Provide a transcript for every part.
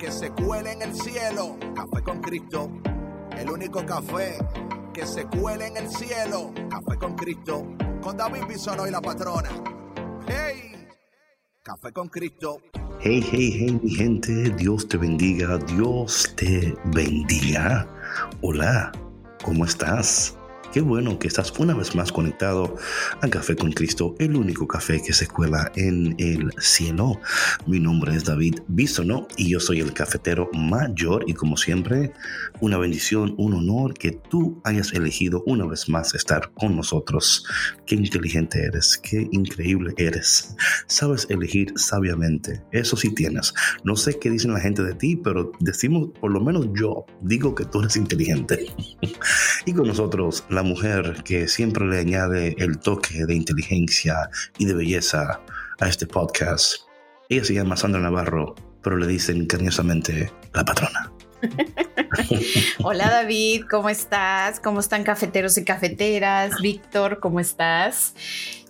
que se cuele en el cielo. Café con Cristo. El único café que se cuele en el cielo. Café con Cristo. Con David Bisonó y la patrona. ¡Hey! Café con Cristo. Hey, hey, hey, mi gente, Dios te bendiga, Dios te bendiga. Hola, ¿cómo estás? Qué bueno que estás una vez más conectado a Café con Cristo, el único café que se cuela en el cielo. Mi nombre es David Bisono y yo soy el cafetero mayor y como siempre, una bendición, un honor que tú hayas elegido una vez más estar con nosotros. Qué inteligente eres, qué increíble eres. Sabes elegir sabiamente, eso sí tienes. No sé qué dicen la gente de ti, pero decimos, por lo menos yo digo que tú eres inteligente. y con nosotros, la mujer que siempre le añade el toque de inteligencia y de belleza a este podcast. Ella se llama Sandra Navarro, pero le dicen cariñosamente la patrona. Hola David, ¿cómo estás? ¿Cómo están cafeteros y cafeteras? Víctor, ¿cómo estás?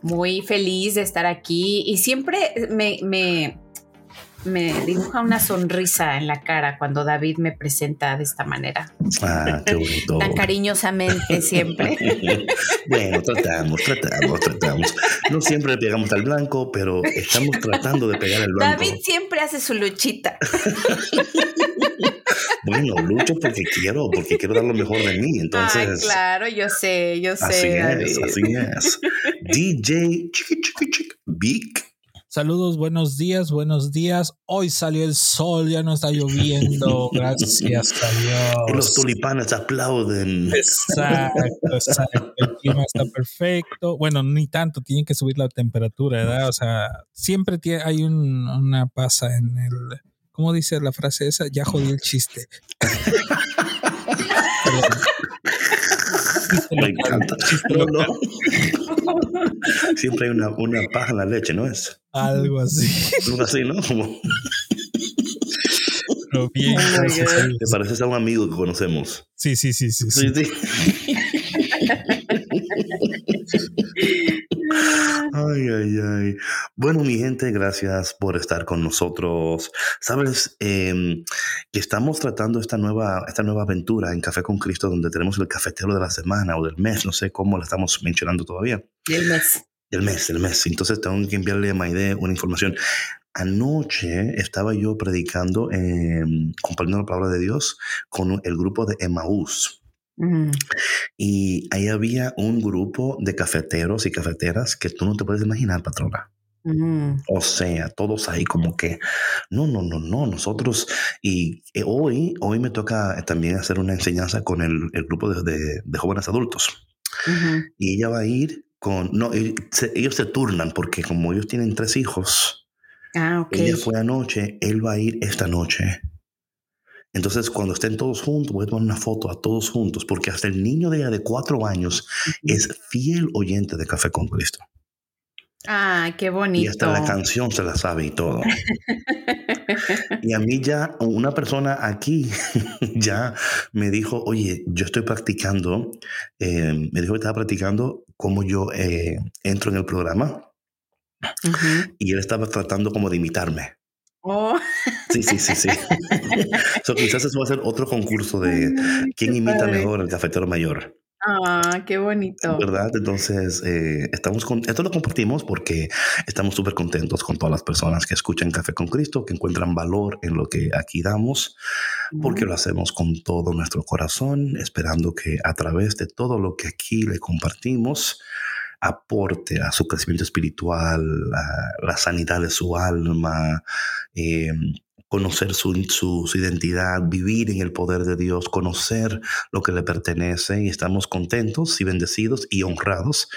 Muy feliz de estar aquí y siempre me, me me dibuja una sonrisa en la cara cuando David me presenta de esta manera. Ah, qué bonito. Tan cariñosamente siempre. bueno, tratamos, tratamos, tratamos. No siempre le pegamos al blanco, pero estamos tratando de pegar al blanco. David siempre hace su luchita. bueno, lucho porque quiero, porque quiero dar lo mejor de mí. Entonces. Ah, claro, yo sé, yo sé. Así es, así es. DJ Chiqui Chiqui Chiqui Big Saludos, buenos días, buenos días. Hoy salió el sol, ya no está lloviendo. Gracias a Dios. Y los tulipanes aplauden. Exacto, exacto. El clima está perfecto. Bueno, ni tanto, tienen que subir la temperatura, ¿verdad? O sea, siempre tiene, hay un, una pasa en el. ¿Cómo dice la frase esa? Ya jodí el chiste. Me encanta. No, no. Siempre hay una, una paja en la leche, ¿no es? Algo así. Algo así, ¿no? Como... Pero bien, ¿Te pareces a un amigo que conocemos? Sí, sí, sí, sí. sí. Sí, sí. Ay, ay, ay. Bueno, mi gente, gracias por estar con nosotros. Sabes Em, que estamos tratando esta nueva, esta nueva aventura en Café con Cristo, donde tenemos el cafetero de la semana o del mes, no sé cómo la estamos mencionando todavía. El mes. Del mes, del mes. Entonces tengo que enviarle a Maide una información. Anoche estaba yo predicando, eh, compartiendo la palabra de Dios con el grupo de Emmaús. Mm. Y ahí había un grupo de cafeteros y cafeteras que tú no te puedes imaginar, patrona. Mm. O sea, todos ahí como que, no, no, no, no, nosotros, y eh, hoy, hoy me toca eh, también hacer una enseñanza con el, el grupo de, de- de jóvenes adultos. Y ella va a ir con, no, se- ellos se turnan porque como ellos tienen tres hijos, Ah, ok. ella fue anoche, él va a ir esta noche. Entonces, cuando estén todos juntos, voy a tomar una foto a todos juntos, porque hasta el niño de ella de cuatro años es fiel oyente de Café con Cristo. Ah, qué Y bonito. hasta la canción se la sabe y todo. Y a mí ya una persona aquí ya me dijo, oye, yo estoy practicando, eh, me dijo que estaba practicando cómo yo eh, entro en el programa y él estaba tratando como de imitarme. Oh, Sí, sí, sí, sí. so, quizás eso va a ser otro concurso de quién qué imita mejor al cafetero mayor. Ah, qué bonito. ¿Verdad? Entonces, eh, estamos con, esto lo compartimos porque estamos súper contentos con todas las personas que escuchan Café con Cristo, que encuentran valor en lo que aquí damos, porque lo hacemos con todo nuestro corazón, esperando que a través de todo lo que aquí le compartimos, aporte a su crecimiento espiritual, a la sanidad de su alma, eh, conocer su, su, identidad, vivir en el poder de Dios, conocer lo que le pertenece y estamos contentos y bendecidos y honrados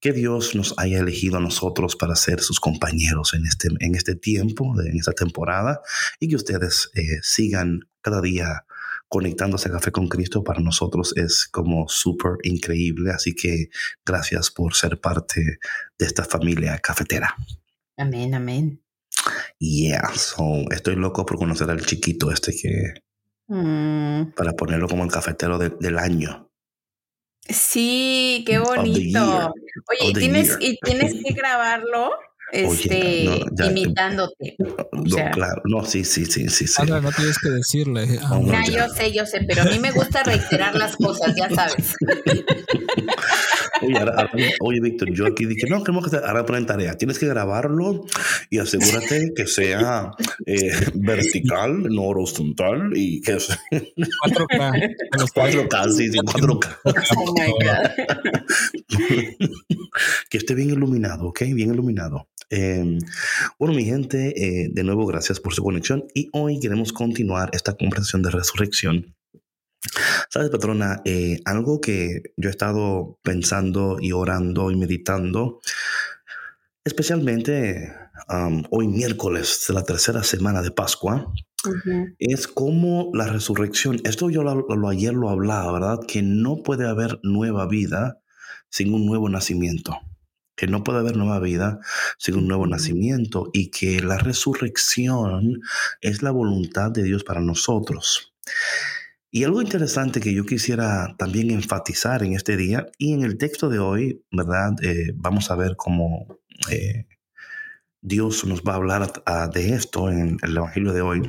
que Dios nos haya elegido a nosotros para ser sus compañeros en este, en este tiempo, en esta temporada, y que ustedes eh, sigan cada día conectándose a Café con Cristo para nosotros es como súper increíble. Así que gracias por ser parte de esta familia cafetera. Amén, amén. Yeah, so, estoy loco por conocer al chiquito este que... Mm. Para ponerlo como el cafetero del año. Sí, qué bonito. Oye, tienes, y tienes que grabarlo este, imitándote. No, claro, no, sí, sí, sí, sí. sí. no tienes que decirle. Ah, no, yo sé, yo sé, pero a mí me gusta reiterar las cosas, ya sabes. Oye, oye, Víctor, yo aquí dije, no, queremos que ahora ponen tarea. Tienes que grabarlo y asegúrate que sea eh, vertical, no horizontal y que sea 4K. 4K, sí, sí, 4K. Oh my God. que esté bien iluminado, ¿ok? Bien iluminado. Em, bueno, mi gente, eh, de nuevo, gracias por su conexión y hoy queremos continuar esta conversación de resurrección Sabes, patrona, eh, algo que yo he estado pensando y orando y meditando, especialmente hoy miércoles de la tercera semana de Pascua, es como la resurrección, esto yo lo, ayer lo hablaba, ¿verdad? Que no puede haber nueva vida sin un nuevo nacimiento que no puede haber nueva vida sin un nuevo nacimiento y que la resurrección es la voluntad de Dios para nosotros. Y algo interesante que yo quisiera también enfatizar en este día y en el texto de hoy, ¿verdad? Eh, vamos a ver cómo eh, Dios nos va a hablar de esto en el Evangelio de hoy.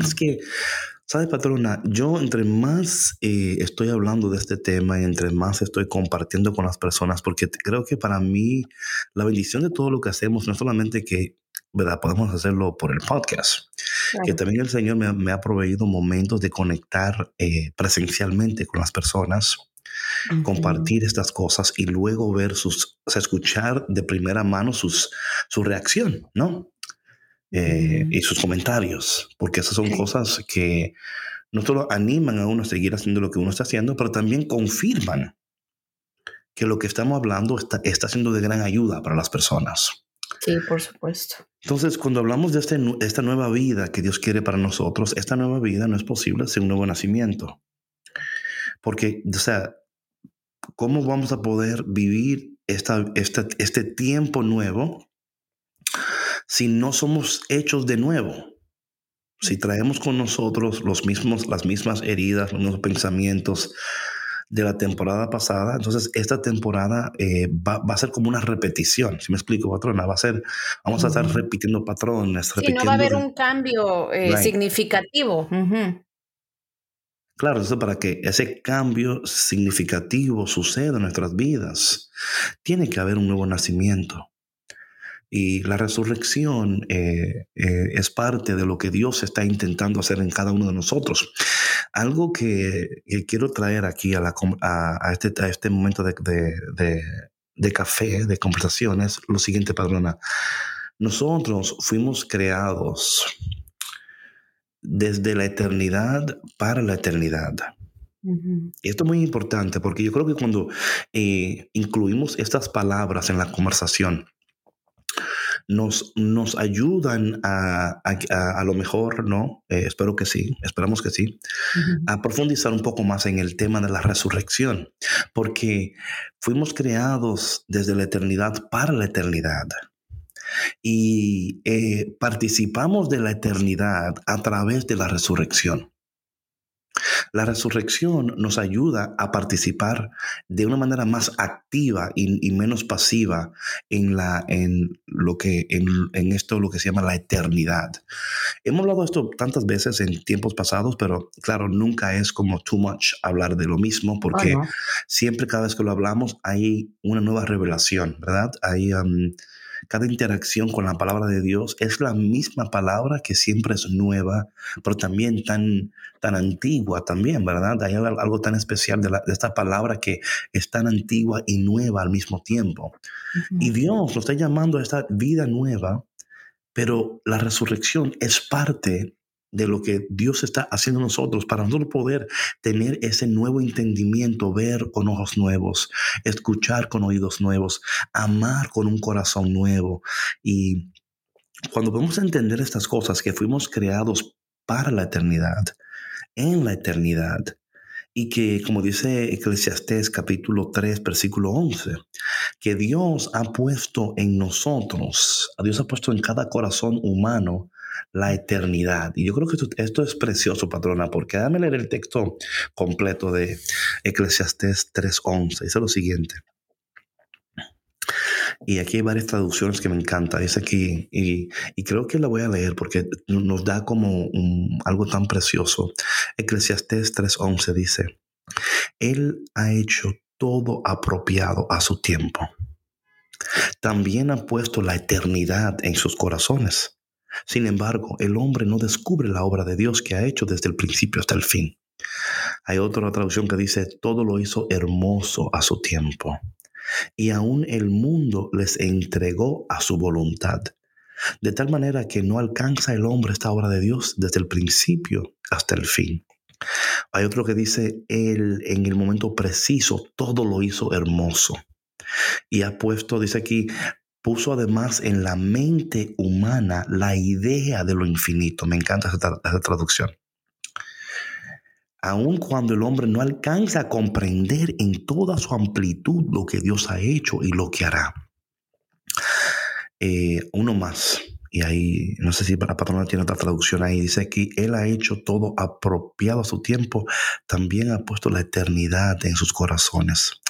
Es que, ¿sabe, patrona? Yo entre más eh, estoy hablando de este tema y entre más estoy compartiendo con las personas, porque creo que para mí la bendición de todo lo que hacemos no es solamente que ¿verdad? Podemos hacerlo por el podcast. Que también el Señor me, ha proveído momentos de conectar eh, presencialmente con las personas, compartir estas cosas y luego ver sus, o sea, escuchar de primera mano sus, su reacción, ¿no? Eh, y sus comentarios, porque esas son cosas que no solo animan a uno a seguir haciendo lo que uno está haciendo, pero también confirman que lo que estamos hablando está, está siendo de gran ayuda para las personas. Sí, por supuesto. Entonces, cuando hablamos de este, esta nueva vida que Dios quiere para nosotros, esta nueva vida no es posible sin un nuevo nacimiento. Porque, o sea, ¿cómo vamos a poder vivir esta, este tiempo nuevo si no somos hechos de nuevo? Si traemos con nosotros los mismos, las mismas heridas, los mismos pensamientos, de la temporada pasada. Entonces, esta temporada eh, va, a ser como una repetición. Si me explico, patrona, va a ser, vamos a estar repitiendo patrones. Sí, no va a haber un cambio eh, significativo. Claro, eso para que ese cambio significativo suceda en nuestras vidas, tiene que haber un nuevo nacimiento. Y la resurrección eh, eh, es parte de lo que Dios está intentando hacer en cada uno de nosotros. Algo que, quiero traer aquí a, la, a, este, a este, momento de, de, café, de conversación, es lo siguiente, padrona. Nosotros fuimos creados desde la eternidad para la eternidad. Y esto es muy importante porque yo creo que cuando eh, incluimos estas palabras en la conversación, nos, nos ayudan a, a, lo mejor, ¿no? Eh, espero que sí, esperamos que sí, a profundizar un poco más en el tema de la resurrección, porque fuimos creados desde la eternidad para la eternidad. Y eh, participamos de la eternidad a través de la resurrección. La resurrección nos ayuda a participar de una manera más activa y, menos pasiva en, la, en, lo que, en, esto lo que se llama la eternidad. Hemos hablado de esto tantas veces en tiempos pasados, pero claro, nunca es como too much hablar de lo mismo porque siempre cada vez que lo hablamos hay una nueva revelación, ¿verdad? Hay... Um, cada interacción con la palabra de Dios es la misma palabra que siempre es nueva, pero también tan, tan antigua también, ¿verdad? Hay algo tan especial de, esta palabra que es tan antigua y nueva al mismo tiempo. Y Dios nos está llamando a esta vida nueva, pero la resurrección es parte de lo que Dios está haciendo nosotros para nosotros poder tener ese nuevo entendimiento, ver con ojos nuevos, escuchar con oídos nuevos, amar con un corazón nuevo. Y cuando podemos entender estas cosas, que fuimos creados para la eternidad, en la eternidad, y que, como dice Eclesiastés capítulo 3, versículo 11, que Dios ha puesto en nosotros, Dios ha puesto en cada corazón humano la eternidad. Y yo creo que esto, es precioso, patrona, porque déjame leer el texto completo de Eclesiastés 3.11. Dice lo siguiente. Y aquí hay varias traducciones que me encantan. Dice aquí, y, creo que la voy a leer porque nos da como algo tan precioso. Eclesiastés 3:11 dice, Él ha hecho todo apropiado a su tiempo. También ha puesto la eternidad en sus corazones. Sin embargo, el hombre no descubre la obra de Dios que ha hecho desde el principio hasta el fin. Hay otra traducción que dice, todo lo hizo hermoso a su tiempo y aún el mundo les entregó a su voluntad. De tal manera que no alcanza el hombre esta obra de Dios desde el principio hasta el fin. Hay otro que dice, Él en el momento preciso todo lo hizo hermoso. Y ha puesto, dice aquí, puso además en la mente humana la idea de lo infinito. Me encanta esa, traducción aun cuando el hombre no alcanza a comprender en toda su amplitud lo que Dios ha hecho y lo que hará. Eh, uno más, y ahí, no sé si para patrona tiene otra traducción ahí, dice que Él ha hecho todo apropiado a su tiempo, también ha puesto la eternidad en sus corazones.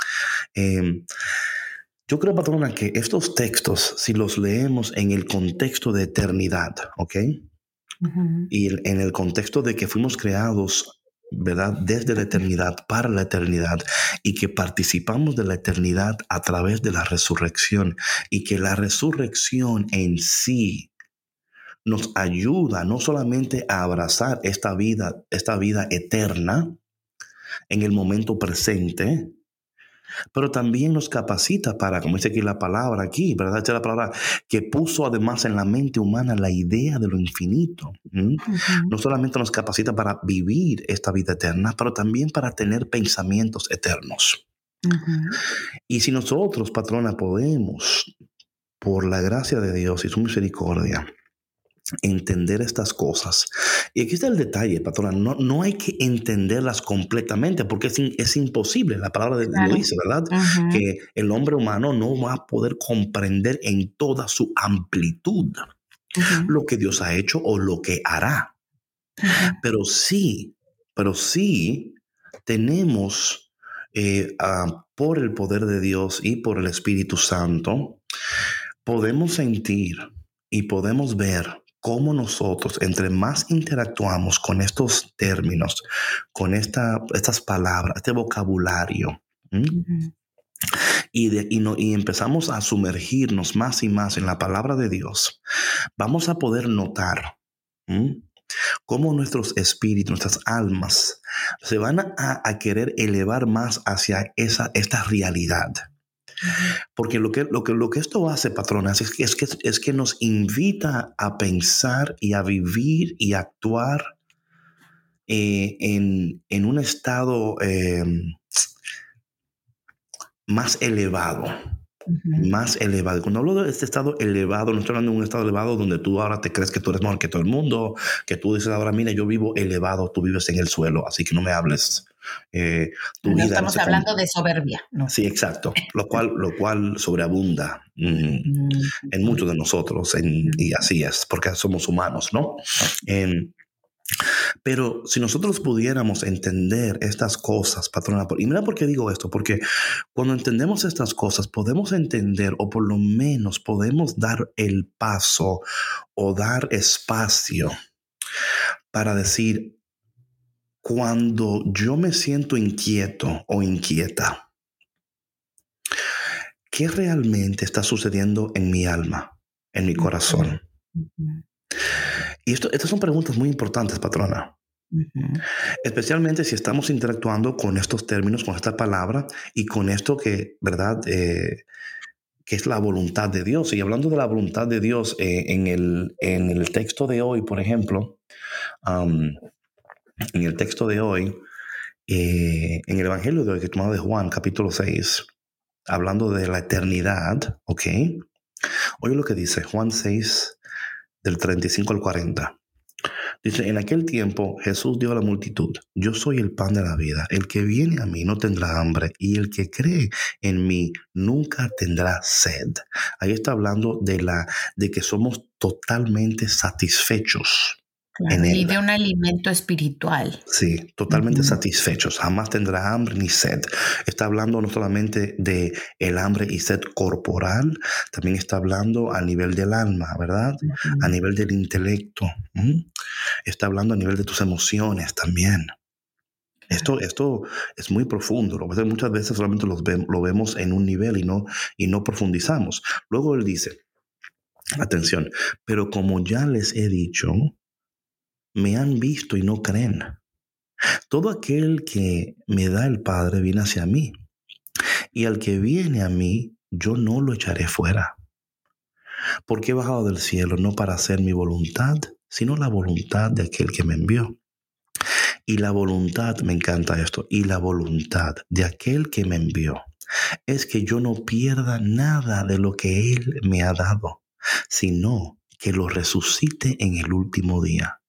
Em, yo creo, patrona, que estos textos, si los leemos en el contexto de eternidad, ¿ok? Y en el contexto de que fuimos creados ¿verdad? Desde la eternidad para la eternidad y que participamos de la eternidad a través de la resurrección y que la resurrección en sí nos ayuda no solamente a abrazar esta vida, esta vida eterna en el momento presente, pero también nos capacita para, como dice aquí la palabra, aquí, ¿verdad? Esta la palabra que puso además en la mente humana la idea de lo infinito. No solamente nos capacita para vivir esta vida eterna, pero también para tener pensamientos eternos. Y si nosotros, patrona, podemos, por la gracia de Dios y su misericordia, entender estas cosas. Y aquí está el detalle, patrona, no, no hay que entenderlas completamente porque es, es imposible, la palabra de Dios dice, ¿verdad? Que el hombre humano no va a poder comprender en toda su amplitud lo que Dios ha hecho o lo que hará. Pero sí, pero sí tenemos eh, por el poder de Dios y por el Espíritu Santo, podemos sentir y podemos ver cómo nosotros, entre más interactuamos con estos términos, con esta, estas palabras, este vocabulario, y, de, y, empezamos a sumergirnos más y más en la palabra de Dios, vamos a poder notar cómo nuestros espíritus, nuestras almas, se van a, a, querer elevar más hacia esa, esta realidad. Porque lo que, lo que, lo que esto hace, patronas, es que, es, que, es que nos invita a pensar y a vivir y actuar eh, en, en, un estado em, más elevado. Más elevado. Cuando hablo de este estado elevado, no estoy hablando de un estado elevado donde tú ahora te crees que tú eres mejor que todo el mundo, que tú dices ahora, mira, yo vivo elevado, tú vives en el suelo, así que no me hables eh, no estamos hablando de soberbia. Sí, exacto. Lo cual, lo cual sobreabunda mm, en muchos de nosotros. y así es, porque somos humanos, ¿no? Pero si nosotros pudiéramos entender estas cosas, patrona, y mira por qué digo esto, porque cuando entendemos estas cosas podemos entender o por lo menos podemos dar el paso o dar espacio para decir, cuando yo me siento inquieto o inquieta, ¿qué realmente está sucediendo en mi alma, en mi corazón? Y esto, estas son preguntas muy importantes, patrona. Especialmente si estamos interactuando con estos términos, con esta palabra y con esto que, ¿verdad? Eh, que es la voluntad de Dios. Y hablando de la voluntad de Dios, eh, en, el, en el texto de hoy, por ejemplo, en el texto de hoy, eh, en el Evangelio de hoy que tomado de Juan, capítulo 6, hablando de la eternidad, ¿ok? Oye lo que dice Juan 6, del 35 al 40. Dice, en aquel tiempo Jesús dio a la multitud, yo soy el pan de la vida, el que viene a mí no tendrá hambre y el que cree en mí nunca tendrá sed. Ahí está hablando de, la, de que somos totalmente satisfechos y de un alimento espiritual. Sí, totalmente satisfechos. Jamás tendrá hambre ni sed. Está hablando no solamente de el hambre y sed corporal, también está hablando a nivel del alma, ¿verdad? A nivel del intelecto. Está hablando a nivel de tus emociones también. Esto, esto es muy profundo. Muchas veces solamente lo, lo vemos en un nivel y no, y no profundizamos. Luego él dice, atención, pero como ya les he dicho, me han visto y no creen. Todo aquel que me da el Padre viene hacia mí, y al que viene a mí, yo no lo echaré fuera. Porque he bajado del cielo no para hacer mi voluntad, sino la voluntad de aquel que me envió. Y la voluntad, me encanta esto, y la voluntad de aquel que me envió es que yo no pierda nada de lo que Él me ha dado, sino que lo resucite en el último día.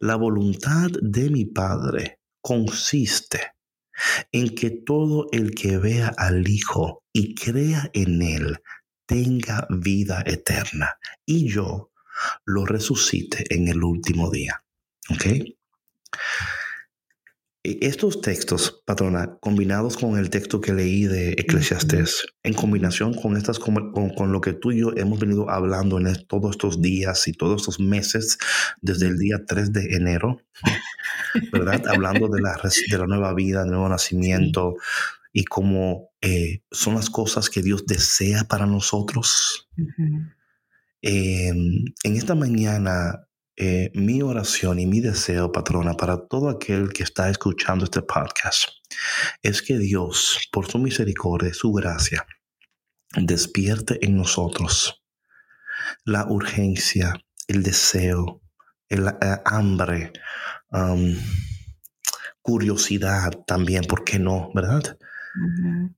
La voluntad de mi Padre consiste en que todo el que vea al Hijo y crea en Él tenga vida eterna y yo lo resucite en el último día. ¿Ok? Estos textos, patrona, combinados con el texto que leí de Eclesiastés, en combinación con, estas, con, con, lo que tú y yo hemos venido hablando en todos estos días y todos estos meses, desde el día 3 de enero, ¿verdad? hablando de la, de la nueva vida, del nuevo nacimiento y cómo eh, son las cosas que Dios desea para nosotros. Em, en esta mañana eh, mi oración y mi deseo, patrona, para todo aquel que está escuchando este podcast, es que Dios, por su misericordia y su gracia, despierte en nosotros la urgencia, el deseo, el, eh, hambre, curiosidad también, ¿por qué no? ¿Verdad?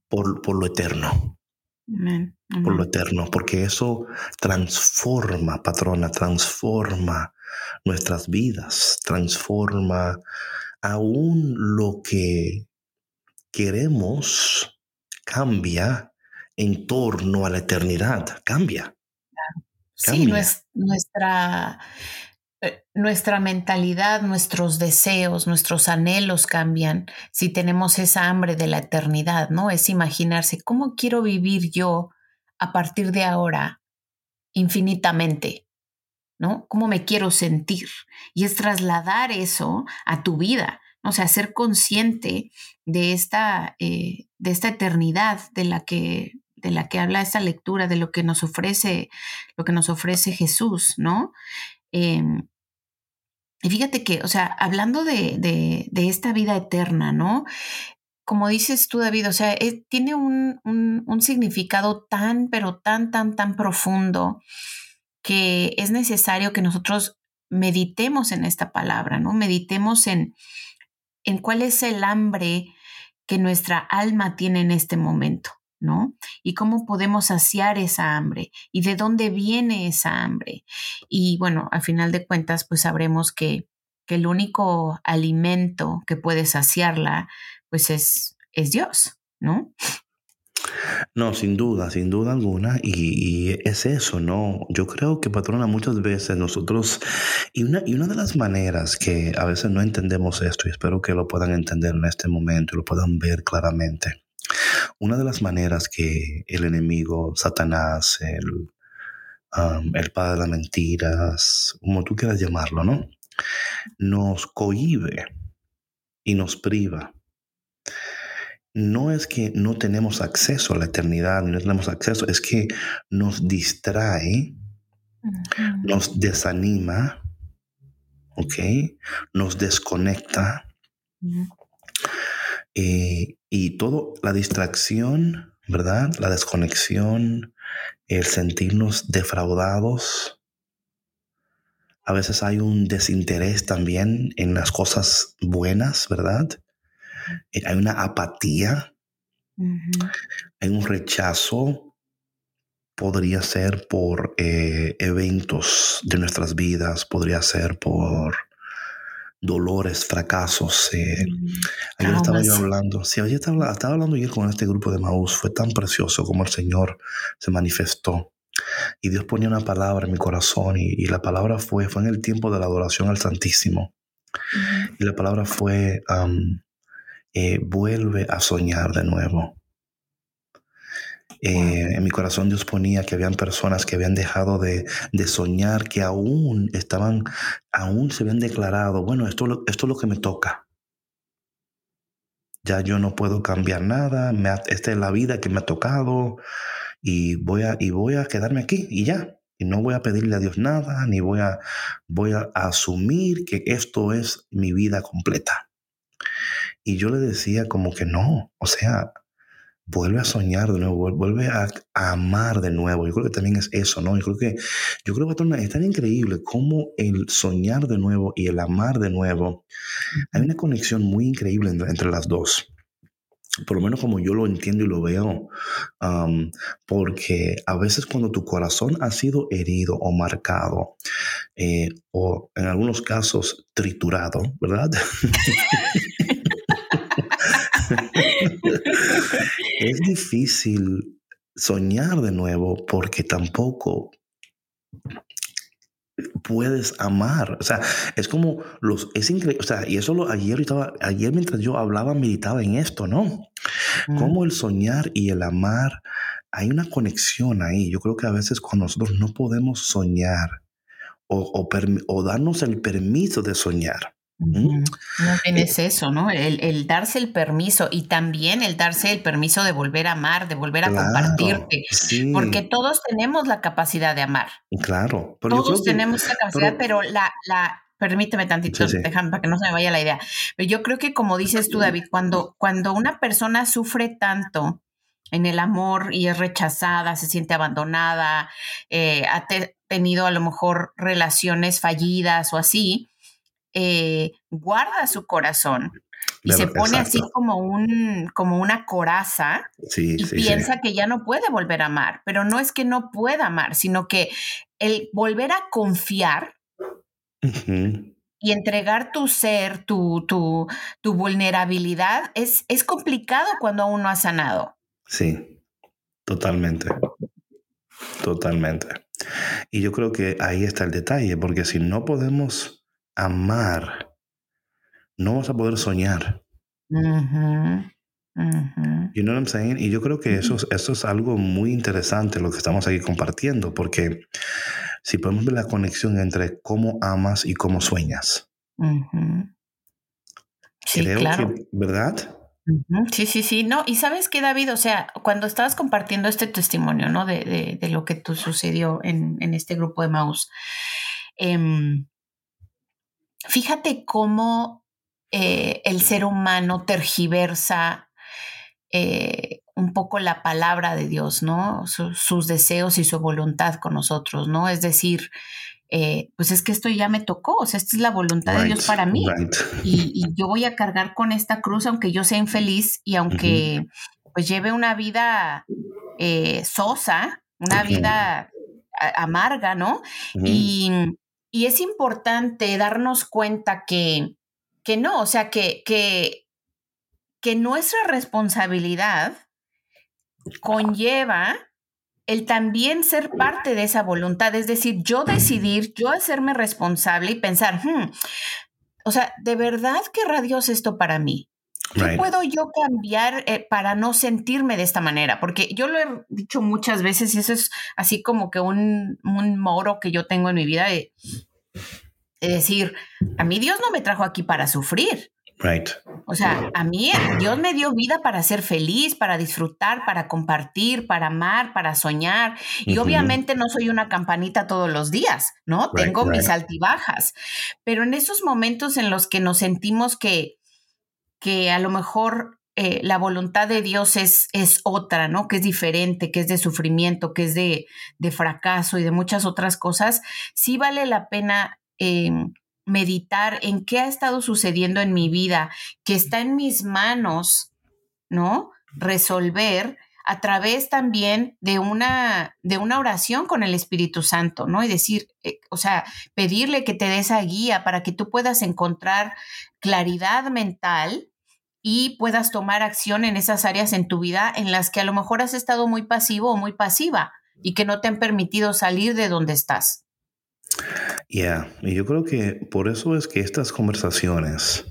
por, por, lo eterno. Por lo eterno, porque eso transforma, patrona, transforma nuestras vidas, transforma aún lo que queremos, cambia en torno a la eternidad, cambia. Sí, nuestra, eh, nuestra mentalidad, nuestros deseos, nuestros anhelos cambian si tenemos esa hambre de la eternidad, ¿no? Es imaginarse cómo quiero vivir yo a partir de ahora infinitamente. ¿No? ¿Cómo me quiero sentir? Y es trasladar eso a tu vida, o sea, ser consciente de esta, eh, de esta eternidad de la que de la que habla esta lectura, de lo que nos ofrece, lo que nos ofrece Jesús, ¿no? Em, y fíjate que, o sea, hablando de, de, esta vida eterna, ¿no? Como dices tú, David, o sea, eh, tiene un, un, un significado tan, pero tan, tan, tan profundo que es necesario que nosotros meditemos en esta palabra, ¿no? Meditemos en, en cuál es el hambre que nuestra alma tiene en este momento, ¿no? Y cómo podemos saciar esa hambre y de dónde viene esa hambre. Y bueno, al final de cuentas, pues sabremos que, que el único alimento que puede saciarla, pues es, es Dios, ¿no? No, sin duda, sin duda alguna. Y, es eso, ¿no? Yo creo que, patrona, muchas veces nosotros, y una, y una de las maneras que a veces no entendemos esto, y espero que lo puedan entender en este momento y lo puedan ver claramente. Una de las maneras que el enemigo, Satanás, el, el padre de las mentiras, como tú quieras llamarlo, ¿no? Nos cohíbe y nos priva no es que no tenemos acceso a la eternidad, no tenemos acceso, es que nos distrae, nos desanima, ¿ok? Nos desconecta. Eh, y todo, la distracción, ¿verdad? La desconexión, el sentirnos defraudados, A veces hay un desinterés también en las cosas buenas, ¿verdad? Eh, hay una apatía, hay un rechazo, podría ser por eh, eventos de nuestras vidas, podría ser por dolores, fracasos. Eh. Mm, ayer estaba yo hablando, sí, ayer estaba, estaba hablando yo con este grupo de Maús, fue tan precioso como el Señor se manifestó. Y Dios ponía una palabra en mi corazón y, la palabra fue, fue en el tiempo de la adoración al Santísimo. Y la palabra fue, eh, vuelve a soñar de nuevo. Eh, en mi corazón Dios ponía que habían personas que habían dejado de, soñar, que aún estaban, aún se habían declarado, bueno, esto, esto es lo que me toca. Ya yo no puedo cambiar nada, esta es la vida que me ha tocado y voy a, y voy a quedarme aquí y ya. Y no voy a pedirle a Dios nada, ni voy a, voy a asumir que esto es mi vida completa. Y yo le decía como que no, o sea, vuelve a soñar de nuevo, vuelve a, amar de nuevo. Yo creo que también es eso, ¿no? Yo creo que, yo creo que es tan increíble como el soñar de nuevo y el amar de nuevo. Hay una conexión muy increíble entre, las dos. Por lo menos como yo lo entiendo y lo veo, porque a veces cuando tu corazón ha sido herido o marcado, eh, o en algunos casos triturado, ¿verdad? es difícil soñar de nuevo porque tampoco puedes amar. O sea, es como los, es increíble. O sea, y eso lo, ayer, estaba, ayer mientras yo hablaba, meditaba en esto, ¿no? Mm. Como el soñar y el amar, hay una conexión ahí. Yo creo que a veces cuando nosotros no podemos soñar o, o darnos el permiso de soñar, no tienes eso, ¿no? El, darse el permiso y también el darse el permiso de volver a amar, de volver a compartirte. Porque todos tenemos la capacidad de amar. Claro. todos tenemos esa capacidad, pero, la, la, permíteme tantito, para que no se me vaya la idea. Pero yo creo que como dices tú, David, cuando, cuando una persona sufre tanto en el amor y es rechazada, se siente abandonada, eh, ha tenido a lo mejor relaciones fallidas o así, eh, guarda su corazón y se pone así como, un, como una coraza y piensa que ya no puede volver a amar, pero no es que no pueda amar, sino que el volver a confiar y entregar tu ser, tu, tu, tu vulnerabilidad, es, es complicado cuando aún no ha sanado. Sí, totalmente. Totalmente. Y yo creo que ahí está el detalle, porque si no podemos amar, no vas a poder soñar. You know what I'm saying? Y yo creo que eso, eso es algo muy interesante lo que estamos aquí compartiendo, porque si podemos ver la conexión entre cómo amas y cómo sueñas. Sí, claro. ¿verdad? Sí, sí, sí. No, y sabes que, David, o sea, cuando estabas compartiendo este testimonio, ¿no? De, de, lo que tú sucedió en, en, este grupo de Maus, eh, Fíjate cómo eh, el ser humano tergiversa eh, un poco la palabra de Dios, ¿no? sus deseos y su voluntad con nosotros, ¿no? Es decir, eh, pues es que esto ya me tocó, o sea, esta es la voluntad de Dios para mí. Y, yo voy a cargar con esta cruz aunque yo sea infeliz y aunque pues lleve una vida sosa, una vida amarga, ¿no? Y y es importante darnos cuenta que, que no, o sea, que, que, que nuestra responsabilidad conlleva el también ser parte de esa voluntad, es decir, yo decidir, yo hacerme responsable y pensar, hmm, o sea, ¿de verdad querrá Dios esto para mí? ¿Qué puedo yo cambiar eh, para no sentirme de esta manera? Porque yo lo he dicho muchas veces y eso es así como que un, un moro que yo tengo en mi vida de, decir, a mí Dios no me trajo aquí para sufrir. Right. O sea, a mí Dios me dio vida para ser feliz, para disfrutar, para compartir, para amar, para soñar. Y obviamente no soy una campanita todos los días, ¿no? Tengo mis altibajas. Pero en esos momentos en los que nos sentimos que, que a lo mejor eh, la voluntad de Dios es, es otra, ¿no? Que es diferente, que es de sufrimiento, que es de, de fracaso y de muchas otras cosas, sí vale la pena meditar en qué ha estado sucediendo en mi vida, que está en mis manos, ¿no? Resolver a través también de una, de una oración con el Espíritu Santo, ¿no? Y decir, eh, o sea, pedirle que te dé esa guía para que tú puedas encontrar claridad mental y puedas tomar acción en esas áreas en tu vida en las que a lo mejor has estado muy pasivo o muy pasiva y que no te han permitido salir de donde estás. Ya, y yo creo que por eso es que estas conversaciones,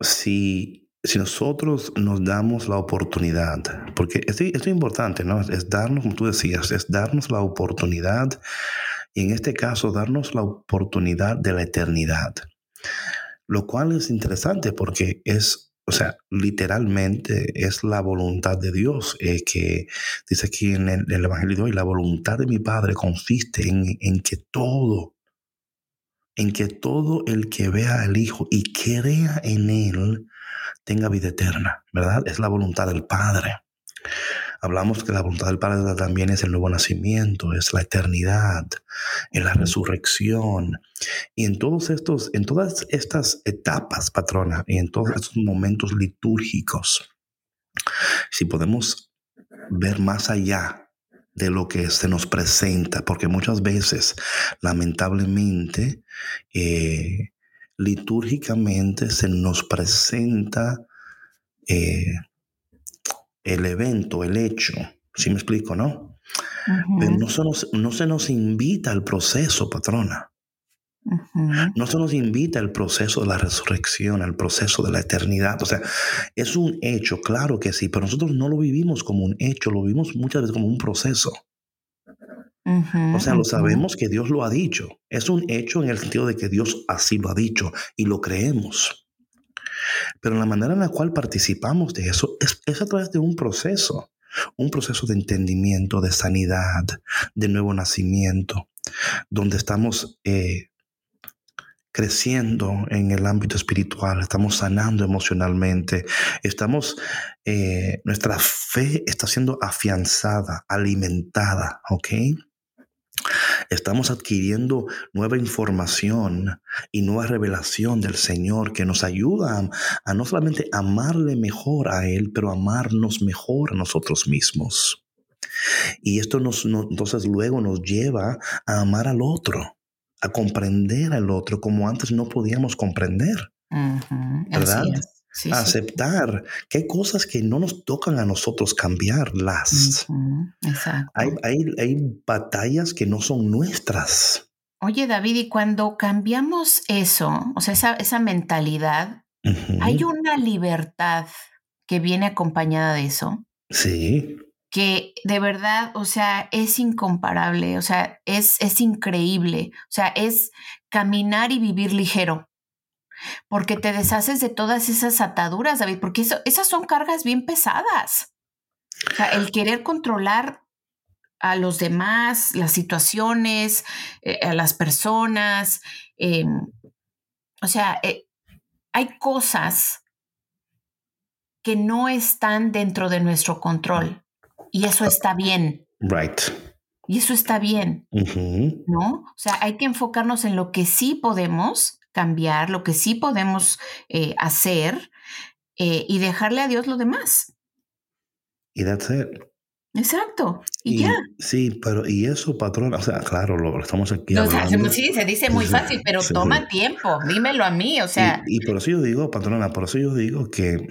si, si nosotros nos damos la oportunidad, porque esto, es importante, ¿no? Es darnos, como tú decías, es darnos la oportunidad, y en este caso, darnos la oportunidad de la eternidad. Lo cual es interesante porque es o sea, literalmente es la voluntad de Dios eh, que dice aquí en el, Evangelio de hoy, la voluntad de mi Padre consiste en, en, que todo, en que todo el que vea al Hijo y crea en Él tenga vida eterna, ¿verdad? Es la voluntad del Padre. Hablamos que la voluntad del Padre también es el nuevo nacimiento, es la eternidad, es la resurrección. Y en todos estos, en todas estas etapas, patrona, y en todos estos momentos litúrgicos, si podemos ver más allá de lo que se nos presenta, porque muchas veces, lamentablemente, eh, litúrgicamente se nos presenta eh, el evento, el hecho. ¿Sí me explico, no? Pero no se, nos, no se nos invita al proceso, patrona. No se nos invita al proceso de la resurrección, al proceso de la eternidad. O sea, es un hecho, claro que sí, pero nosotros no lo vivimos como un hecho, lo vivimos muchas veces como un proceso. o sea, lo sabemos que Dios lo ha dicho. Es un hecho en el sentido de que Dios así lo ha dicho y lo creemos. Pero la manera en la cual participamos de eso es, a través de un proceso, un proceso de entendimiento, de sanidad, de nuevo nacimiento, donde estamos eh, creciendo en el ámbito espiritual, estamos sanando emocionalmente, estamos, eh, nuestra fe está siendo afianzada, alimentada, ¿ok? Estamos adquiriendo nueva información y nueva revelación del Señor que nos ayuda a, no solamente amarle mejor a Él, pero amarnos mejor a nosotros mismos. Y esto nos, entonces luego nos lleva a amar al otro, a comprender al otro como antes no podíamos comprender. ¿Verdad? Aceptar que hay cosas que no nos tocan a nosotros cambiarlas. Exacto. Hay, hay, batallas que no son nuestras. Oye, David, y cuando cambiamos eso, o sea, esa, esa mentalidad, hay una libertad que viene acompañada de eso. Sí. Que de verdad, o sea, es incomparable, o sea, es, es increíble, o sea, es caminar y vivir ligero porque te deshaces de todas esas ataduras, David, porque eso, esas son cargas bien pesadas. O sea, el querer controlar a los demás, las situaciones, eh, a las personas. Eh, o sea, eh, hay cosas que no están dentro de nuestro control y eso está bien. Right. Y eso está bien, ¿no? O sea, hay que enfocarnos en lo que sí podemos cambiar, lo que sí podemos eh, hacer eh, y dejarle a Dios lo demás. Y that's it. Exacto. Y, ya. Sí, pero y eso, patrón, o sea, claro, lo, estamos aquí. sí, se dice muy fácil, pero toma tiempo, dímelo a mí, o sea. Y, por eso yo digo, patrona, por eso yo digo que,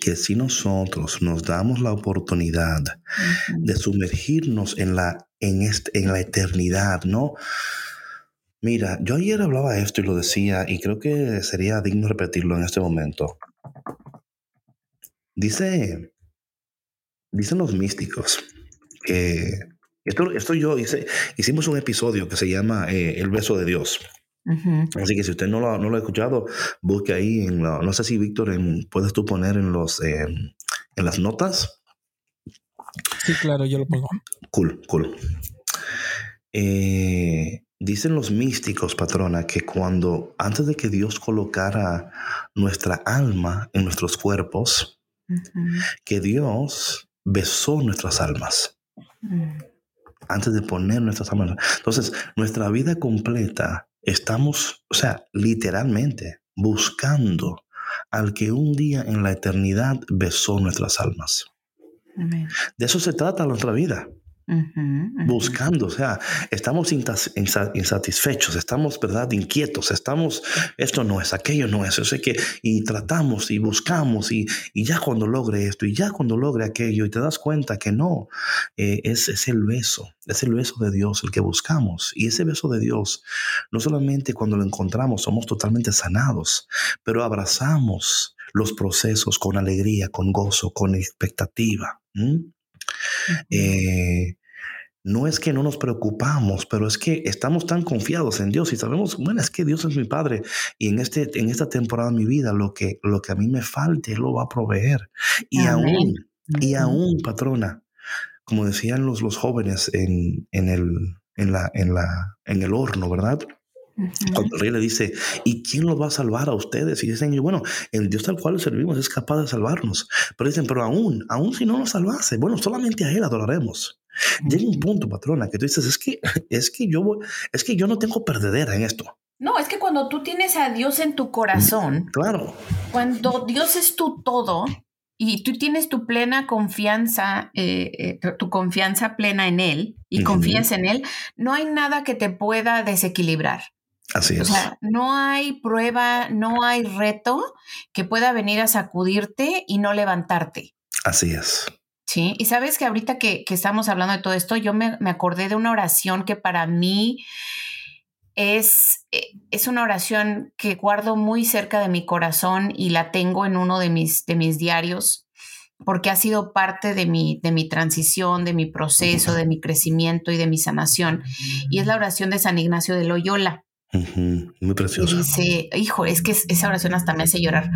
que si nosotros nos damos la oportunidad de sumergirnos en la, en, este, en la eternidad, ¿no? Mira, yo ayer hablaba esto y lo decía, y creo que sería digno repetirlo en este momento. Dice, dicen los místicos que esto, esto yo hice, hicimos un episodio que se llama eh, El beso de Dios. Así que si usted no lo, no lo, ha escuchado, busque ahí. En no sé si Víctor, puedes tú poner en los en las notas. Sí, claro, yo lo pongo. Cool, cool. Eh, Dicen los místicos, patrona, que cuando antes de que Dios colocara nuestra alma en nuestros cuerpos, que Dios besó nuestras almas. Mm. antes de poner nuestras almas. Entonces, nuestra vida completa, estamos, o sea, literalmente buscando al que un día en la eternidad besó nuestras almas. De eso se trata nuestra vida buscando, o sea, estamos insatisfechos, estamos, ¿verdad?, inquietos, estamos, esto no es, aquello no es, yo sé que, y tratamos y buscamos y, y, ya cuando logre esto y ya cuando logre aquello y te das cuenta que no, eh, es, es el beso, es el beso de Dios el que buscamos y ese beso de Dios, no solamente cuando lo encontramos somos totalmente sanados, pero abrazamos los procesos con alegría, con gozo, con expectativa. Eh, no es que no nos preocupamos, pero es que estamos tan confiados en Dios y sabemos, bueno, es que Dios es mi Padre y en, este, en esta temporada de mi vida lo que, lo que a mí me falte, Él lo va a proveer. Y aún, y aún, patrona, como decían los, los jóvenes en, en, el, en, la, en, la, en el horno, ¿verdad? Cuando el rey le dice, ¿y quién los va a salvar a ustedes? Y dicen, bueno, el Dios al cual servimos es capaz de salvarnos. Pero dicen, pero aún, aún si no nos salvase, bueno, solamente a Él adoraremos. Llega un punto, patrona, que tú dices, es que, es que yo, es que yo no tengo perdedera en esto. No, es que cuando tú tienes a Dios en tu corazón, claro. Cuando Dios es tu todo y tú tienes tu plena confianza, eh, eh, tu confianza plena en Él y confías en Él, no hay nada que te pueda desequilibrar. Así es. O sea, no hay prueba, no hay reto que pueda venir a sacudirte y no levantarte. Así es. Sí, y sabes que ahorita que, estamos hablando de todo esto, yo me, acordé de una oración que para mí es, eh, es una oración que guardo muy cerca de mi corazón y la tengo en uno de mis, de mis diarios porque ha sido parte de mi, de mi transición, de mi proceso, de mi crecimiento y de mi sanación. Y es la oración de San Ignacio de Loyola. Muy preciosa. Y dice, hijo, es que esa oración hasta me hace llorar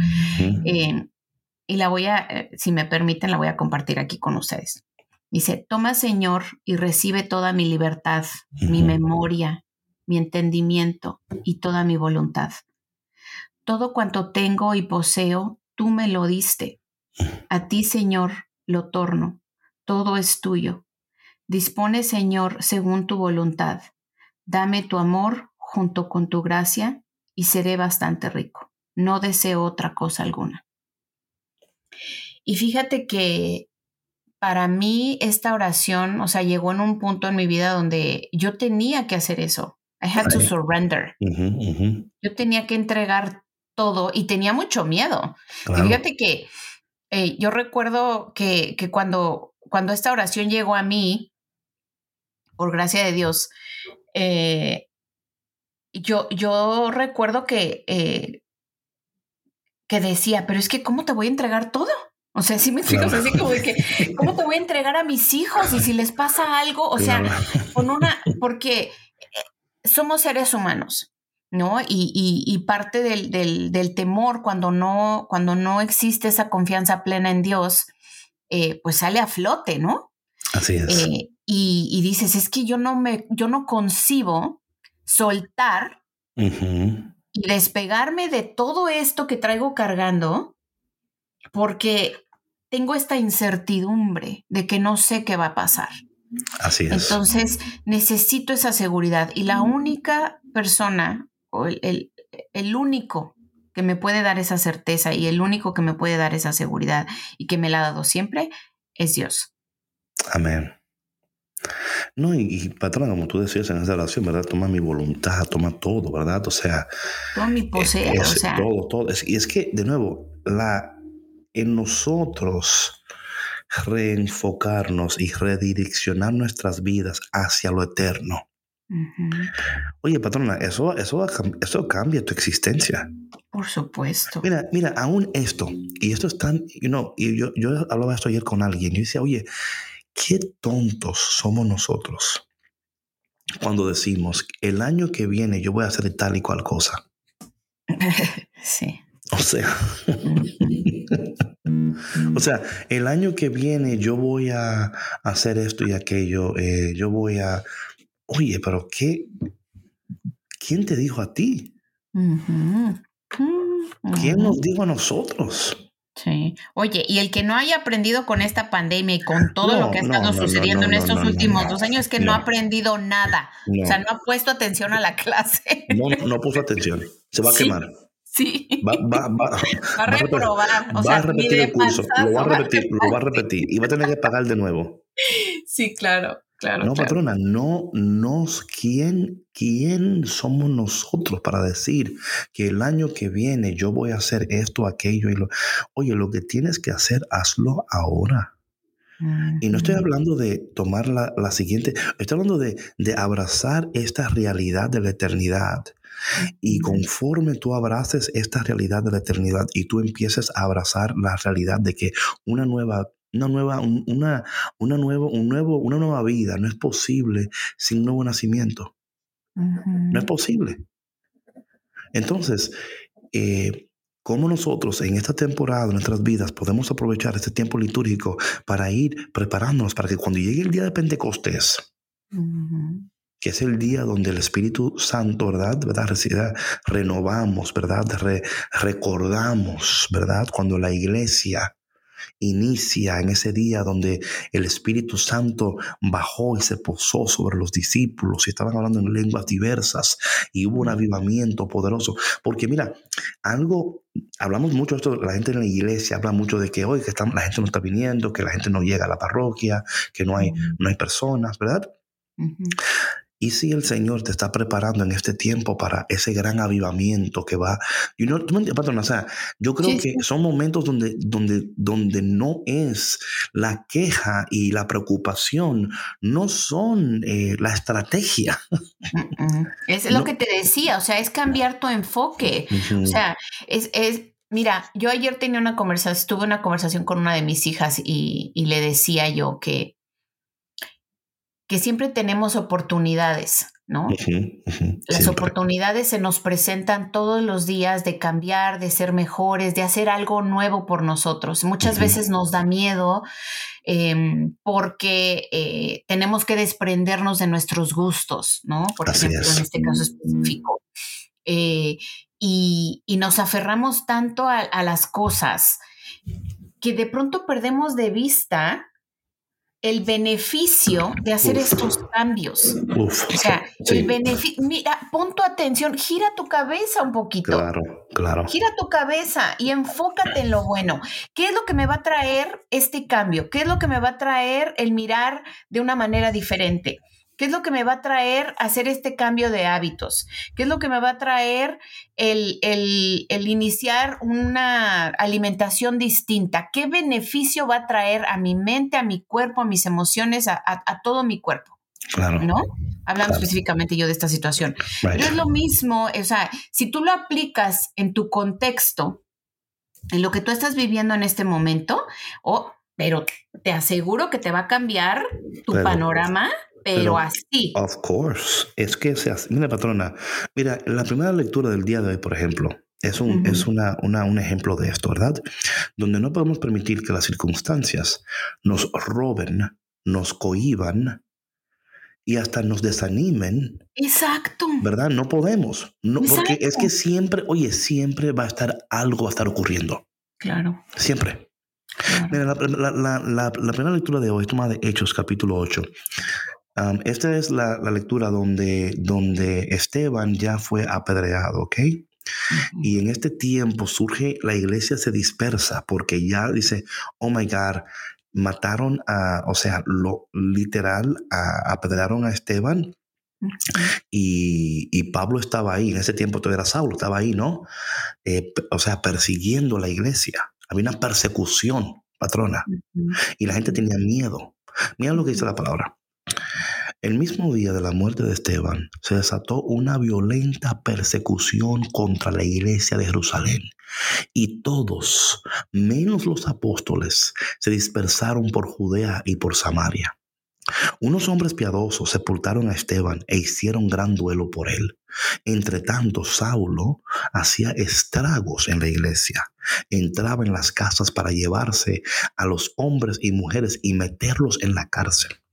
y la voy a, eh, si me permiten, la voy a compartir aquí con ustedes. Dice, toma Señor y recibe toda mi libertad, mi memoria, mi entendimiento y toda mi voluntad. Todo cuanto tengo y poseo, tú me lo diste. A ti, Señor, lo torno. Todo es tuyo. Dispone, Señor, según tu voluntad. Dame tu amor junto con tu gracia y seré bastante rico. No deseo otra cosa alguna. Y fíjate que para mí esta oración, o sea, llegó en un punto en mi vida donde yo tenía que hacer eso. I had to surrender. Yo tenía que entregar todo y tenía mucho miedo. fíjate que eh, yo recuerdo que, cuando, cuando esta oración llegó a mí, por gracia de Dios, eh, yo, yo recuerdo que, eh, que decía, pero es que ¿cómo te voy a entregar todo? O sea, sí me explico, así como de que, ¿cómo te voy a entregar a mis hijos y si les pasa algo? O sea, con una, porque eh, somos seres humanos, ¿no? Y, parte del, temor cuando no, cuando no existe esa confianza plena en Dios, eh, pues sale a flote, ¿no? Así es. Eh, y, dices, es que yo no me, yo no concibo soltar y despegarme de todo esto que traigo cargando, porque tengo esta incertidumbre de que no sé qué va a pasar. Así es. Entonces, necesito esa seguridad. Y la única persona, o el, el, único que me puede dar esa certeza y el único que me puede dar esa seguridad y que me la ha dado siempre, es Dios. Amén. No, y, patrona, como tú decías en esa oración, ¿verdad? Toma mi voluntad, toma todo, ¿verdad? O sea. Todo mi poseer, o sea. Todo, todo. y es que, de nuevo, la, en nosotros reenfocarnos y redireccionar nuestras vidas hacia lo eterno. Oye, patrona, eso, eso, eso cambia tu existencia. Por supuesto. Mira, mira, aún esto, y esto es tan, you know, y yo, yo hablaba esto ayer con alguien, y decía, oye, qué tontos somos nosotros cuando decimos, el año que viene yo voy a hacer tal y cual cosa. sí. O sea, o sea, el año que viene yo voy a hacer esto y aquello, eh, yo voy a, oye, pero ¿qué? ¿Quién te dijo a ti? ¿Quién nos dijo a nosotros? Sí. Oye, y el que no haya aprendido con esta pandemia y con todo lo que ha estado sucediendo en estos últimos dos años es que no, ha aprendido nada. O sea, no ha puesto atención a la clase. No, no puso atención. Se va a quemar. Sí. Va, va, va, va a reprobar. Va, a repetir el curso. Lo va a repetir, lo va a repetir. Y va a tener que pagar de nuevo. Sí, claro. Claro, no, patrona, no nos, ¿quién, ¿quién somos nosotros para decir que el año que viene yo voy a hacer esto, aquello y lo... Oye, lo que tienes que hacer, hazlo ahora. Y no estoy hablando de tomar la, la siguiente, estoy hablando de, de, abrazar esta realidad de la eternidad. Y conforme tú abraces esta realidad de la eternidad y tú empieces a abrazar la realidad de que una nueva una nueva, una, una, nuevo, un nuevo, una nueva vida no es posible sin un nuevo nacimiento. No es posible. Entonces, eh, ¿cómo nosotros en esta temporada de nuestras vidas podemos aprovechar este tiempo litúrgico para ir preparándonos para que cuando llegue el día de Pentecostés, que es el día donde el Espíritu Santo, ¿verdad? ¿verdad? Renovamos, ¿verdad? recordamos, ¿verdad? Cuando la iglesia inicia en ese día donde el Espíritu Santo bajó y se posó sobre los discípulos y estaban hablando en lenguas diversas y hubo un avivamiento poderoso. Porque mira, algo, hablamos mucho de esto, la gente en la iglesia habla mucho de que hoy que la gente no está viniendo, que la gente no llega a la parroquia, que no hay, no hay personas, ¿verdad? ¿Y si el Señor te está preparando en este tiempo para ese gran avivamiento que va? You know, o sea, yo creo que son momentos donde, donde, donde no es la queja y la preocupación, no son eh, la estrategia. Es lo que te decía, o sea, es cambiar tu enfoque. O sea, es, es Mira, yo ayer tenía una conversación, tuve una conversación con una de mis hijas y, y le decía yo que que siempre tenemos oportunidades, ¿no? Las oportunidades se nos presentan todos los días de cambiar, de ser mejores, de hacer algo nuevo por nosotros. Muchas veces nos da miedo em, porque eh, tenemos que desprendernos de nuestros gustos, ¿no? Por ejemplo, en este caso específico. Eh, y, nos aferramos tanto a las cosas que de pronto perdemos de vista el beneficio de hacer estos cambios. o sea, el beneficio, mira, pon tu atención, gira tu cabeza un poquito. Claro, claro. Gira tu cabeza y enfócate en lo bueno. ¿Qué es lo que me va a traer este cambio? ¿Qué es lo que me va a traer el mirar de una manera diferente? ¿Qué es lo que me va a traer hacer este cambio de hábitos? ¿Qué es lo que me va a traer el, iniciar una alimentación distinta? ¿Qué beneficio va a traer a mi mente, a mi cuerpo, a mis emociones, a, todo mi cuerpo? Claro. ¿No? Hablando específicamente yo de esta situación. Pero es lo mismo, o sea, si tú lo aplicas en tu contexto, en lo que tú estás viviendo en este momento, o pero te aseguro que te va a cambiar tu panorama pero, así. Of course. Es que se hace. Mira, patrona, mira, la primera lectura del día de hoy, por ejemplo, es, un, es una, una, un ejemplo de esto, ¿verdad? Donde no podemos permitir que las circunstancias nos roben, nos cohiban y hasta nos desanimen. Exacto. ¿Verdad? No podemos. No, porque es que siempre, oye, siempre va a estar algo, va a estar ocurriendo. Claro. Siempre. Mira, la, la, la, la, primera lectura de hoy, toma de Hechos, capítulo 8 esta es la, lectura donde, donde Esteban ya fue apedreado, ¿ok? Y en este tiempo surge, la iglesia se dispersa porque ya dice, oh my God, mataron a, o sea, lo literal, a, apedrearon a Esteban. Y, Pablo estaba ahí, en ese tiempo todavía era Saulo, estaba ahí, ¿no? Eh, o sea, persiguiendo la iglesia. Había una persecución, patrona. Y la gente tenía miedo. Mira lo que dice la palabra. El mismo día de la muerte de Esteban se desató una violenta persecución contra la iglesia de Jerusalén y todos, menos los apóstoles, se dispersaron por Judea y por Samaria. Unos hombres piadosos sepultaron a Esteban e hicieron gran duelo por él. Entre tanto, Saulo hacía estragos en la iglesia. Entraba en las casas para llevarse a los hombres y mujeres y meterlos en la cárcel.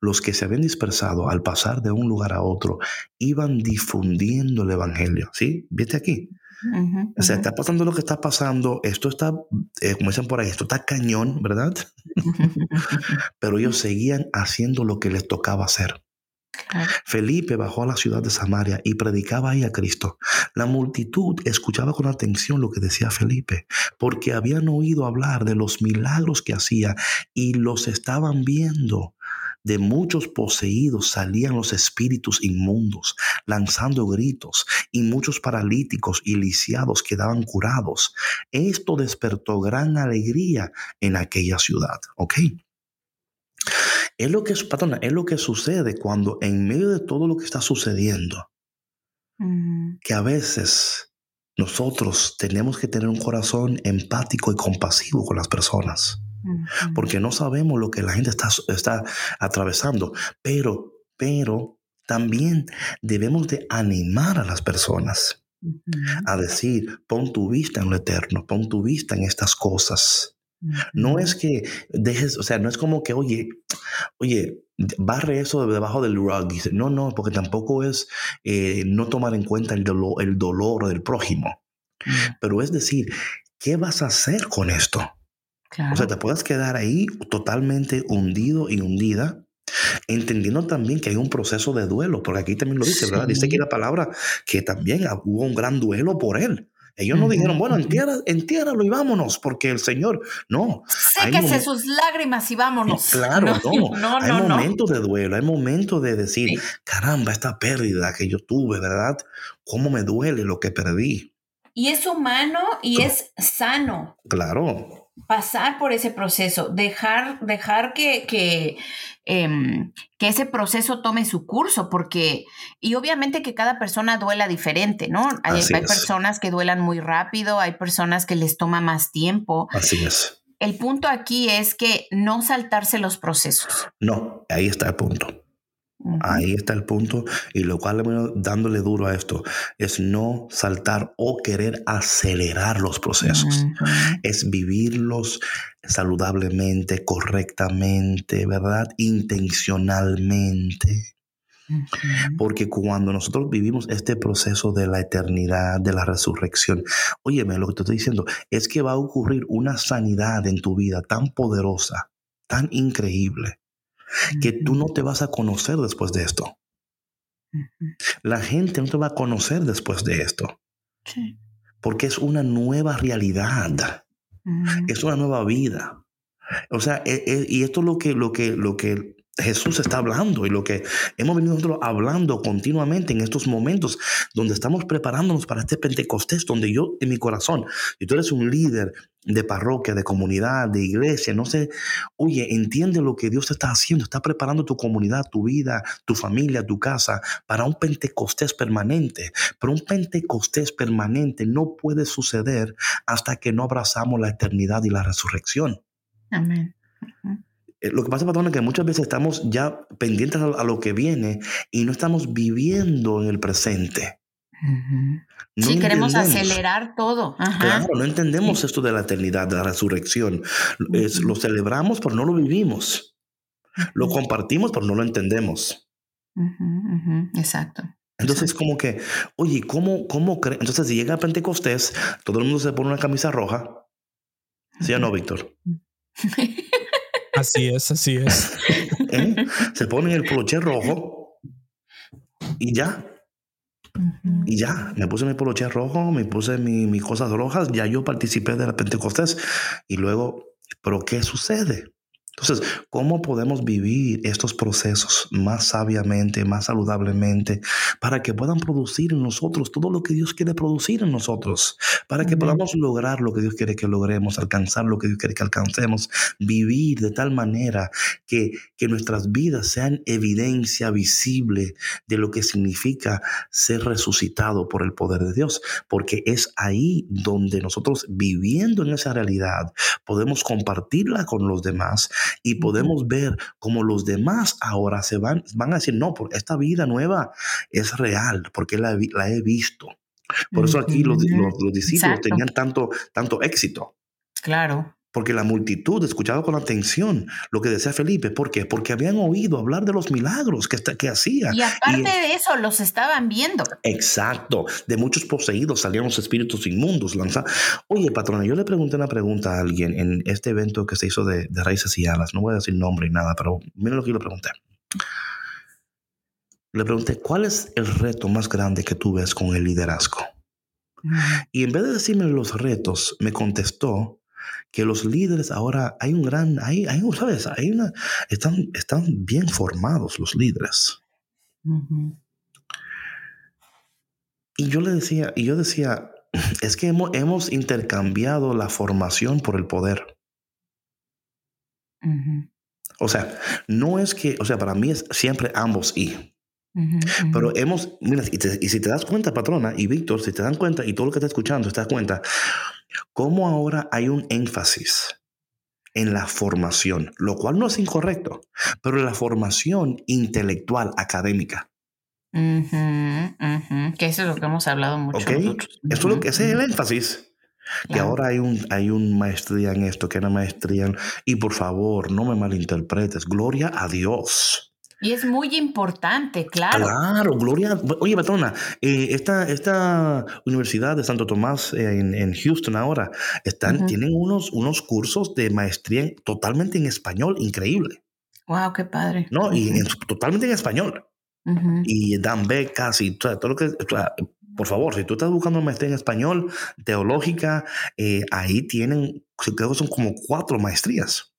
Los que se habían dispersado al pasar de un lugar a otro iban difundiendo el Evangelio. ¿Sí? Vete aquí. O sea, está pasando lo que está pasando, esto está, eh, como dicen por ahí, esto está cañón, ¿verdad? Pero ellos seguían haciendo lo que les tocaba hacer. Felipe bajó a la ciudad de Samaria y predicaba ahí a Cristo. La multitud escuchaba con atención lo que decía Felipe, porque habían oído hablar de los milagros que hacía y los estaban viendo. De muchos poseídos salían los espíritus inmundos, lanzando gritos, y muchos paralíticos y lisiados quedaban curados. Esto despertó gran alegría en aquella ciudad. ¿Ok? Es lo que, patrona, es lo que sucede cuando en medio de todo lo que está sucediendo, que a veces nosotros tenemos que tener un corazón empático y compasivo con las personas, porque no sabemos lo que la gente está, está atravesando, pero, pero también debemos de animar a las personas a decir, pon tu vista en lo eterno, pon tu vista en estas cosas. No es que dejes, o sea, no es como que, oye, oye, barre eso debajo del rug. Dice, no, no, porque tampoco es eh, no tomar en cuenta el dolor, el dolor del prójimo. Pero es decir, ¿qué vas a hacer con esto? O sea, te puedes quedar ahí totalmente hundido y hundida, entendiendo también que hay un proceso de duelo, porque aquí también lo dice, ¿verdad? Dice aquí la palabra que también hubo un gran duelo por él. Ellos no dijeron, bueno, entierra, entiérralo y vámonos, porque el Señor, no. Séquese sus lágrimas y vámonos. Claro, no. hay momentos de duelo, hay momentos de decir, caramba, esta pérdida que yo tuve, ¿verdad? ¿Cómo me duele lo que perdí? Y es humano y es sano. Claro pasar por ese proceso, dejar, dejar que, que, em, que, ese proceso tome su curso, porque, y obviamente que cada persona duela diferente, ¿no? Hay, hay personas que duelan muy rápido, hay personas que les toma más tiempo. Así es. El punto aquí es que no saltarse los procesos. No, ahí está el punto. Ahí está el punto y lo cual dándole duro a esto es no saltar o querer acelerar los procesos. Es vivirlos saludablemente, correctamente, ¿verdad? Intencionalmente. Porque cuando nosotros vivimos este proceso de la eternidad, de la resurrección, óyeme, lo que te estoy diciendo es que va a ocurrir una sanidad en tu vida tan poderosa, tan increíble, que tú no te vas a conocer después de esto. La gente no te va a conocer después de esto. Porque es una nueva realidad. Es una nueva vida. O sea, e, e, y esto es lo que, lo que, lo que Jesús está hablando y lo que hemos venido hablando continuamente en estos momentos donde estamos preparándonos para este Pentecostés, donde yo en mi corazón, y tú eres un líder de parroquia, de comunidad, de iglesia, no sé, oye, entiende lo que Dios está haciendo, está preparando tu comunidad, tu vida, tu familia, tu casa para un Pentecostés permanente, pero un Pentecostés permanente no puede suceder hasta que no abrazamos la eternidad y la resurrección. Amén. Lo que pasa, patrón, es que muchas veces estamos ya pendientes a, lo que viene y no estamos viviendo en el presente. sí, queremos acelerar todo. Claro, no entendemos esto de la eternidad, de la resurrección. lo celebramos, pero no lo vivimos. Lo compartimos, pero no lo entendemos. Exacto. Entonces, como que, oye, ¿cómo, cómo cree? Entonces, si llega a Pentecostés, todo el mundo se pone una camisa roja. ¿Sí o no, Víctor? Así es, así es. ¿Eh? Se ponen el poloche rojo y ya. Y ya, me puse mi poloche rojo, me puse mis cosas rojas, ya yo participé de la Pentecostés. Y luego, ¿pero qué sucede? Entonces, ¿cómo podemos vivir estos procesos más sabiamente, más saludablemente, para que puedan producir en nosotros todo lo que Dios quiere producir en nosotros? Para que podamos lograr lo que Dios quiere que logremos, alcanzar lo que Dios quiere que alcancemos, vivir de tal manera que, que nuestras vidas sean evidencia visible de lo que significa ser resucitado por el poder de Dios. Porque es ahí donde nosotros, viviendo en esa realidad, podemos compartirla con los demás y podemos ver cómo los demás ahora se van, van a decir, no, porque esta vida nueva es real, porque la, la he visto. Por eso aquí los, los, discípulos tenían tanto, tanto éxito. Claro. Porque la multitud escuchaba con atención lo que decía Felipe. ¿Por qué? Porque habían oído hablar de los milagros que, que hacía. Y aparte de eso, los estaban viendo. Exacto. De muchos poseídos salían los espíritus inmundos. Oye, patrona, yo le pregunté una pregunta a alguien en este evento que se hizo de, Raíces y Alas. No voy a decir nombre ni nada, pero mira lo que yo le pregunté. Le pregunté, ¿cuál es el reto más grande que tú ves con el liderazgo? Y en vez de decirme los retos, me contestó que los líderes ahora hay un gran, hay, hay ¿sabes? Hay una, están, están bien formados los líderes. Y yo le decía, y yo decía, es que hemos, hemos intercambiado la formación por el poder. O sea, no es que, o sea, para mí es siempre ambos y. Pero hemos, mira, y, y, si te das cuenta, patrona, y Víctor, si te dan cuenta, y todo lo que está escuchando, te das cuenta, cómo ahora hay un énfasis en la formación, lo cual no es incorrecto, pero en la formación intelectual, académica. Que eso es lo que hemos hablado mucho. Eso es lo que ese es el énfasis. Que ahora hay un, hay un maestría en esto, que una maestría. En, y por favor, no me malinterpretes. Gloria a Dios. Y es muy importante, claro. Claro, Gloria. Oye, patrona, eh, esta, esta Universidad de Santo Tomás eh, en, Houston ahora están, tienen unos, unos cursos de maestría totalmente en español, increíble. Wow, qué padre. No, y totalmente en español. Y dan becas y todo, lo que. por favor, si tú estás buscando maestría en español, teológica, eh, ahí tienen, creo que son como cuatro maestrías.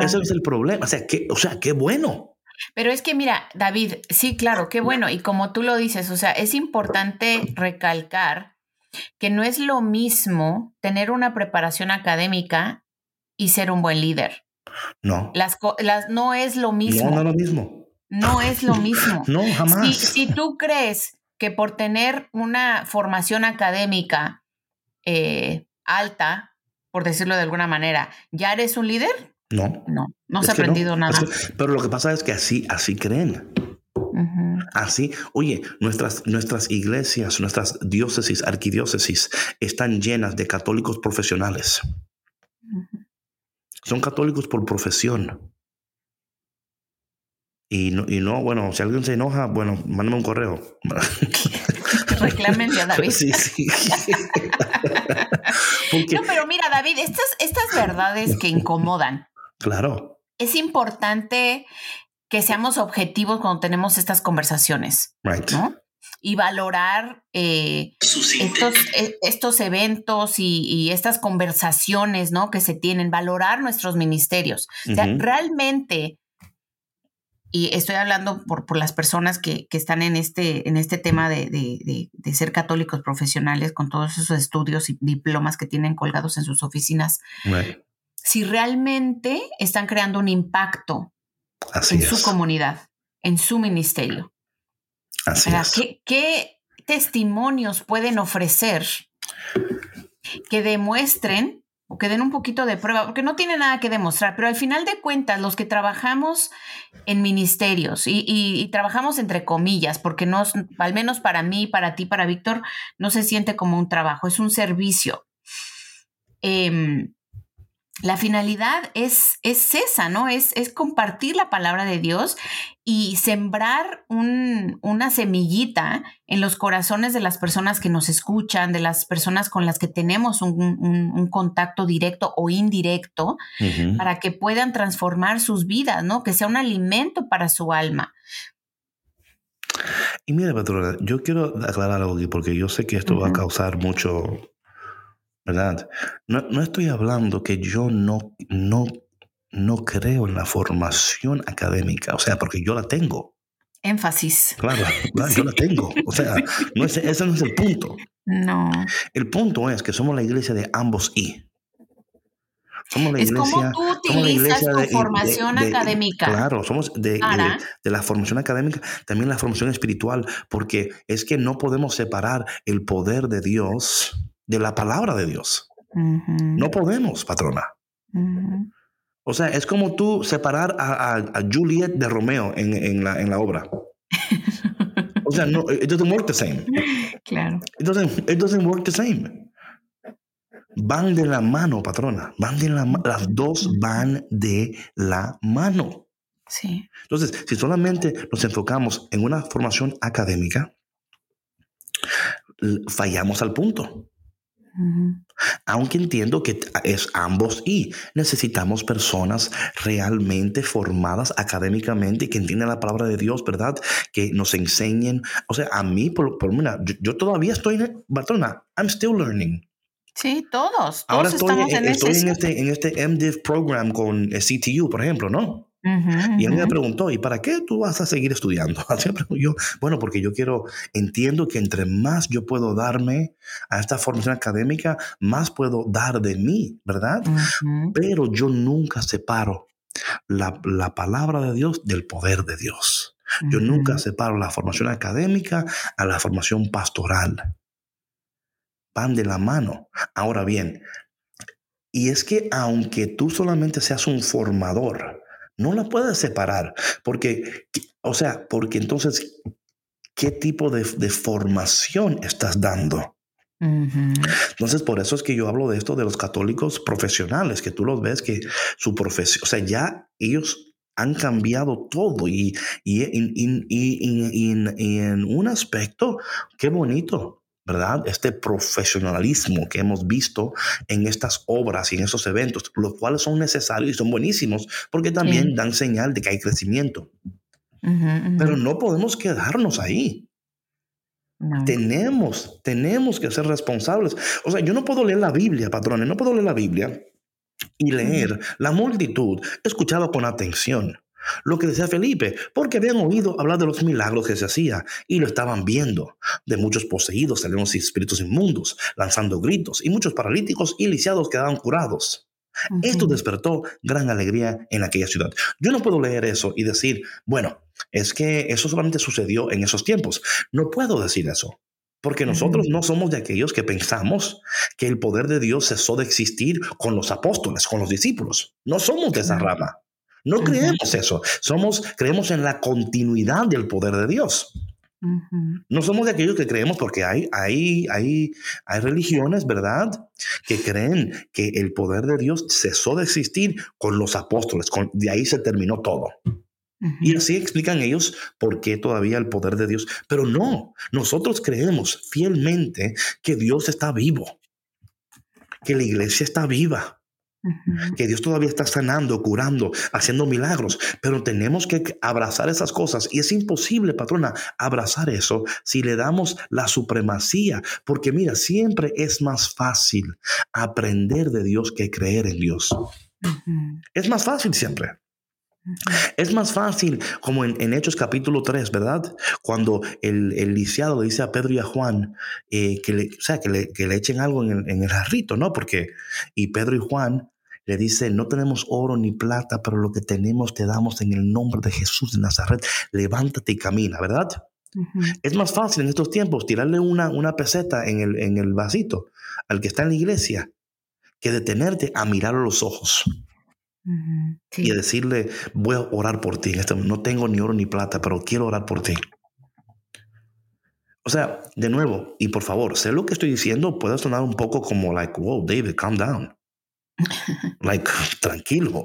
ese, es el problema. O sea, que, o sea, qué bueno. Pero es que mira, David, sí, claro, qué bueno. Y como tú lo dices, o sea, es importante recalcar que no es lo mismo tener una preparación académica y ser un buen líder. No. Las, las no es lo mismo. No, no es lo mismo. No es lo mismo. no, jamás. Si, si, tú crees que por tener una formación académica eh, alta, por decirlo de alguna manera, ya eres un líder, no. No, no se ha aprendido nada. pero lo que pasa es que así, así creen. Así, oye, nuestras, nuestras iglesias, nuestras diócesis, arquidiócesis están llenas de católicos profesionales. Son católicos por profesión. Y no, y no, bueno, si alguien se enoja, bueno, mándame un correo. Reclámenle a David. Sí, sí. No, pero mira, David, estas, estas verdades que incomodan, Claro. Es importante que seamos objetivos cuando tenemos estas conversaciones. ¿no? Y valorar eh, estos, e, estos, eventos y, estas conversaciones ¿no? que se tienen, valorar nuestros ministerios. O sea, realmente, y estoy hablando por, por las personas que, que, están en este, en este tema de, de, de, ser católicos profesionales con todos esos estudios y diplomas que tienen colgados en sus oficinas si realmente están creando un impacto en su comunidad, en su ministerio. Así ¿qué, ¿Qué testimonios pueden ofrecer que demuestren o que den un poquito de prueba, porque no tiene nada que demostrar, pero al final de cuentas, los que trabajamos en ministerios y, trabajamos entre comillas, porque no, al menos para mí, para ti, para Víctor, no se siente como un trabajo, es un servicio. Eh, la finalidad es, es esa, ¿no? Es, es, compartir la palabra de Dios y sembrar una semillita en los corazones de las personas que nos escuchan, de las personas con las que tenemos un, contacto directo o indirecto, para que puedan transformar sus vidas, ¿no? Que sea un alimento para su alma. Y mira, patrona, yo quiero aclarar algo aquí porque yo sé que esto va a causar mucho ¿verdad? No, estoy hablando que yo no, no, no creo en la formación académica, o sea, porque yo la tengo. Énfasis. Claro, yo la tengo. O sea, no ese no es el punto. No. El punto es que somos la iglesia de ambos y. Somos la iglesia, es como tú utilizas tu formación académica. Claro, somos de, de, la formación académica, también la formación espiritual, porque es que no podemos separar el poder de Dios de la palabra de Dios. No podemos, patrona. O sea, es como tú separar a, Juliet de Romeo en, la, en la obra. o sea, no, it doesn't work the same. Claro. It doesn't, it doesn't work the same. Van de la mano, patrona. Van de la Las dos van de la mano. Sí. Entonces, si solamente nos enfocamos en una formación académica, fallamos al punto. Aunque entiendo que es ambos y necesitamos personas realmente formadas académicamente que entiendan la palabra de Dios, ¿verdad? Que nos enseñen. O sea, a mí, por, por una, yo, todavía estoy en, patrona, I'm still learning. Sí, todos. Ahora estoy, en, estoy en, este, en este MDiv program con CTU, por ejemplo, ¿no? Y él me preguntó, ¿y para qué tú vas a seguir estudiando? yo, bueno, porque yo quiero, entiendo que entre más yo puedo darme a esta formación académica, más puedo dar de mí, ¿verdad? Pero yo nunca separo la, la, palabra de Dios del poder de Dios. Yo nunca separo la formación académica a la formación pastoral. Van de la mano. Ahora bien, y es que aunque tú solamente seas un formador, no la puedes separar, porque, o sea, porque entonces, ¿qué tipo de, formación estás dando? Entonces, por eso es que yo hablo de esto de los católicos profesionales, que tú los ves que su profesión, o sea, ya ellos han cambiado todo y, y, y en un aspecto, qué bonito, ¿verdad? Este profesionalismo que hemos visto en estas obras y en esos eventos, los cuales son necesarios y son buenísimos porque también dan señal de que hay crecimiento. Pero no podemos quedarnos ahí. Tenemos, tenemos que ser responsables. O sea, yo no puedo leer la Biblia, patrones, no puedo leer la Biblia y leer la multitud, escuchado con atención lo que decía Felipe, porque habían oído hablar de los milagros que se hacía y lo estaban viendo. De muchos poseídos salieron espíritus inmundos, lanzando gritos, y muchos paralíticos y lisiados quedaban curados. Esto despertó gran alegría en aquella ciudad. Yo no puedo leer eso y decir, bueno, es que eso solamente sucedió en esos tiempos. No puedo decir eso. Porque nosotros no somos de aquellos que pensamos que el poder de Dios cesó de existir con los apóstoles, con los discípulos. No somos de esa rama. No creemos eso. Somos, creemos en la continuidad del poder de Dios. No somos de aquellos que creemos porque hay, hay, hay, hay religiones, ¿verdad? Que creen que el poder de Dios cesó de existir con los apóstoles. de ahí se terminó todo. Y así explican ellos por qué todavía el poder de Dios. Pero no, nosotros creemos fielmente que Dios está vivo, que la iglesia está viva, que Dios todavía está sanando, curando, haciendo milagros, pero tenemos que abrazar esas cosas y es imposible, patrona, abrazar eso si le damos la supremacía, porque mira, siempre es más fácil aprender de Dios que creer en Dios. Es más fácil siempre. Es más fácil, como en, Hechos capítulo 3, ¿verdad? Cuando el, el, lisiado le dice a Pedro y a Juan eh, que, le, sea, que, le, que le echen algo en el, en el jarrito, ¿no? Porque, y Pedro y Juan le dice, no tenemos oro ni plata, pero lo que tenemos te damos en el nombre de Jesús de Nazaret. Levántate y camina, ¿verdad? Es más fácil en estos tiempos tirarle una, una peseta en el, en el vasito al que está en la iglesia que detenerte a mirar a los ojos. Y decirle, voy a orar por ti. No tengo ni oro ni plata, pero quiero orar por ti. O sea, de nuevo, y por favor, sé lo que estoy diciendo, puede sonar un poco como like, wow, David, calm down. Like, tranquilo,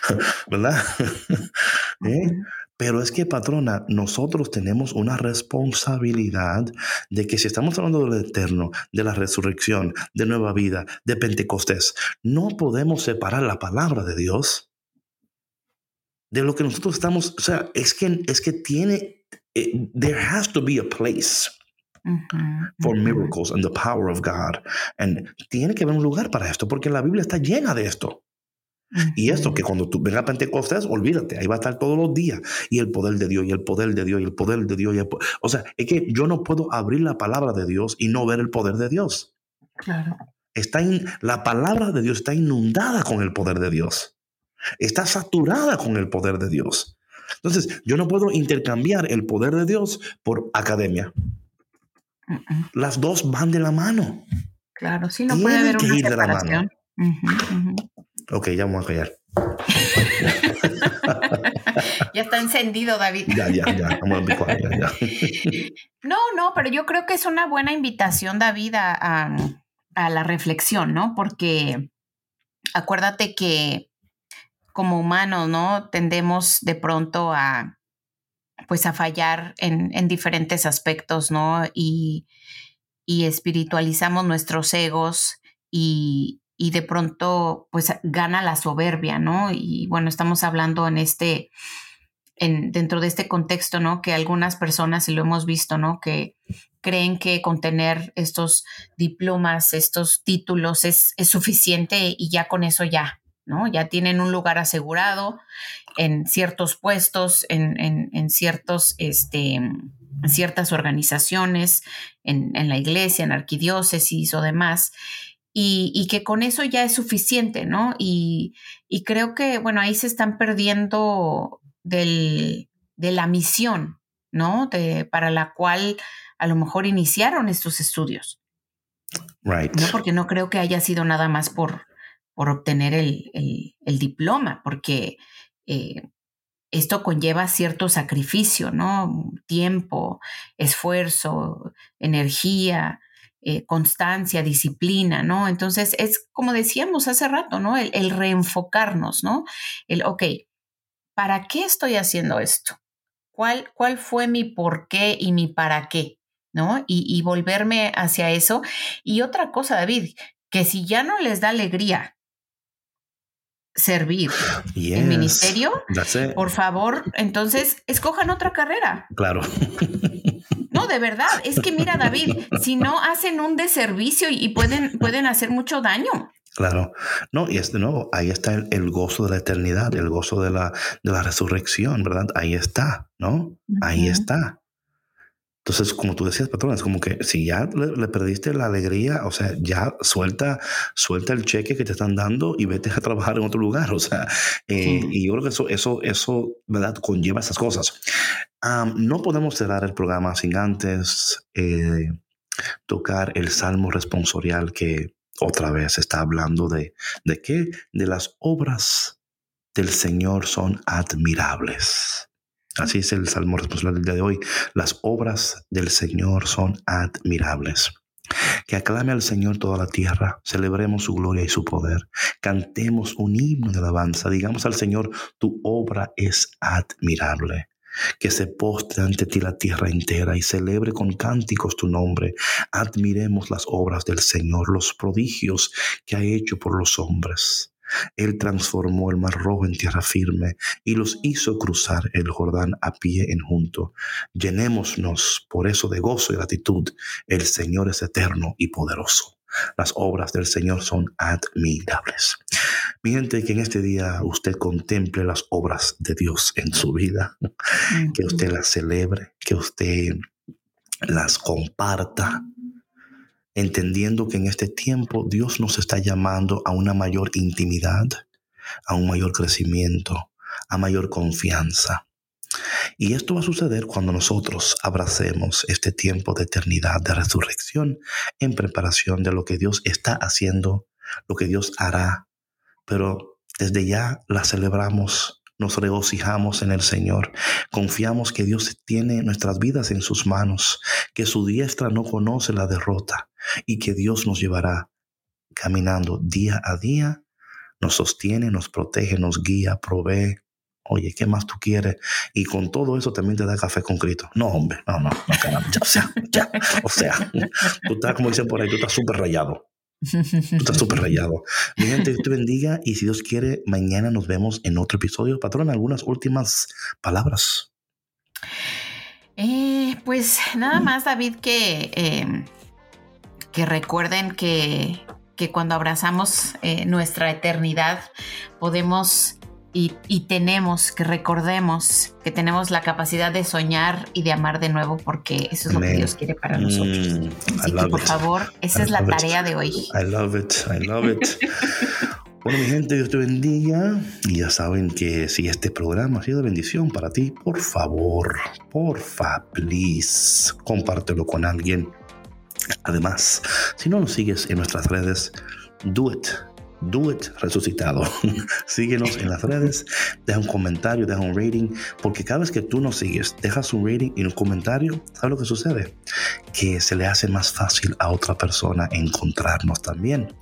¿verdad? ¿Eh? Pero es que, patrona, nosotros tenemos una responsabilidad de que si estamos hablando del eterno, de la resurrección, de nueva vida, de Pentecostés, no podemos separar la palabra de Dios de lo que nosotros estamos, o sea, es que, es que tiene, eh, there has to be a place for miracles and the power of God. And tiene que haber un lugar para esto, porque la Biblia está llena de esto. Y esto que cuando tú vengas a Pentecostés, olvídate, ahí va a estar todos los días. Y el poder de Dios, y el poder de Dios, y el poder de Dios. o sea, es que yo no puedo abrir la palabra de Dios y no ver el poder de Dios. Claro. Está la palabra de Dios está inundada con el poder de Dios. Está saturada con el poder de Dios. Entonces, yo no puedo intercambiar el poder de Dios por academia. Las dos van de la mano. Claro, sí, no puede haber una separación. Ok, ya vamos a callar. ya está encendido, David. Ya, ya, ya. Vamos a ya, No, no, pero yo creo que es una buena invitación, David, a, a la reflexión, ¿no? Porque acuérdate que como humanos, ¿no? Tendemos de pronto a, pues a fallar en, en diferentes aspectos, ¿no? Y, y, espiritualizamos nuestros egos y, y, de pronto, pues gana la soberbia, ¿no? Y bueno, estamos hablando en este, en, dentro de este contexto, ¿no? Que algunas personas, y lo hemos visto, ¿no? Que creen que con tener estos diplomas, estos títulos es, es suficiente y ya con eso ya, ¿no? Ya tienen un lugar asegurado en ciertos puestos, en, en, ciertos, este, ciertas organizaciones, en, la iglesia, en arquidiócesis o demás, y, que con eso ya es suficiente, ¿no? Y, creo que, bueno, ahí se están perdiendo del, de la misión, ¿no? De, para la cual a lo mejor iniciaron estos estudios. Right. No, porque no creo que haya sido nada más por, por obtener el, diploma, porque eh, esto conlleva cierto sacrificio, ¿no? Tiempo, esfuerzo, energía, eh, constancia, disciplina, ¿no? Entonces es como decíamos hace rato, ¿no? El, reenfocarnos, ¿no? El, ok, ¿para qué estoy haciendo esto? ¿Cuál, cuál fue mi por qué y mi para qué? ¿No? Y volverme hacia eso. Y otra cosa, David, que si ya no les da alegría servir el ministerio, por favor, entonces escojan otra carrera. Claro. No, de verdad, es que mira, David, si no hacen un deservicio y pueden, pueden hacer mucho daño. Claro, no, y es de nuevo, ahí está el, gozo de la eternidad, el gozo de la, de la resurrección, ¿verdad? Ahí está, ¿no? Ahí está. Entonces, como tú decías, patrón, es como que si ya le, perdiste la alegría, o sea, ya suelta, suelta el cheque que te están dando y vete a trabajar en otro lugar. O sea, eh, y yo creo que eso, eso, eso, ¿verdad? Conlleva esas cosas. no podemos cerrar el programa sin antes eh, tocar el salmo responsorial que otra vez está hablando de, de qué? De las obras del Señor son admirables. Así es el salmo responsable del día de hoy. Las obras del Señor son admirables. Que aclame al Señor toda la tierra, celebremos su gloria y su poder, cantemos un himno de alabanza, digamos al Señor, tu obra es admirable. Que se postre ante ti la tierra entera y celebre con cánticos tu nombre. Admiremos las obras del Señor, los prodigios que ha hecho por los hombres. Él transformó el mar rojo en tierra firme y los hizo cruzar el Jordán a pie en junto. Llenémonos por eso de gozo y gratitud. El Señor es eterno y poderoso. Las obras del Señor son admirables. Mi gente, que en este día usted contemple las obras de Dios en su vida, que usted las celebre, que usted las comparta, entendiendo que en este tiempo Dios nos está llamando a una mayor intimidad, a un mayor crecimiento, a mayor confianza. Y esto va a suceder cuando nosotros abracemos este tiempo de eternidad, de resurrección, en preparación de lo que Dios está haciendo, lo que Dios hará. Pero desde ya la celebramos nos regocijamos en el Señor. Confiamos que Dios tiene nuestras vidas en sus manos, que su diestra no conoce la derrota y que Dios nos llevará caminando día a día, nos sostiene, nos protege, nos guía, provee. Oye, ¿qué más tú quieres? Y con todo eso también te da café con Cristo. No, hombre, no, no, no, caramba, ya, ya, o sea, tú estás, como dicen por ahí, tú estás súper rayado. Tú estás súper rayado. Mi gente, Dios te bendiga y si Dios quiere, mañana nos vemos en otro episodio. Patrón, algunas últimas palabras. Eh, pues nada más, David, que, em, que recuerden que, que cuando abrazamos eh, nuestra eternidad podemos y, tenemos que recordemos que tenemos la capacidad de soñar y de amar de nuevo porque eso es lo que Dios quiere para nosotros. Mm, Así que por favor, esa es la tarea de hoy. I love it, I love it. bueno, mi gente, Dios te bendiga. Y ya saben que si este programa ha sido de bendición para ti, por favor, porfa, please, compártelo con alguien. Además, si no nos sigues en nuestras redes, do it Do It Resucitado. Síguenos en las redes, deja un comentario, deja un rating, porque cada vez que tú nos sigues, dejas un rating y un comentario, ¿sabes lo que sucede? Que se le hace más fácil a otra persona encontrarnos también.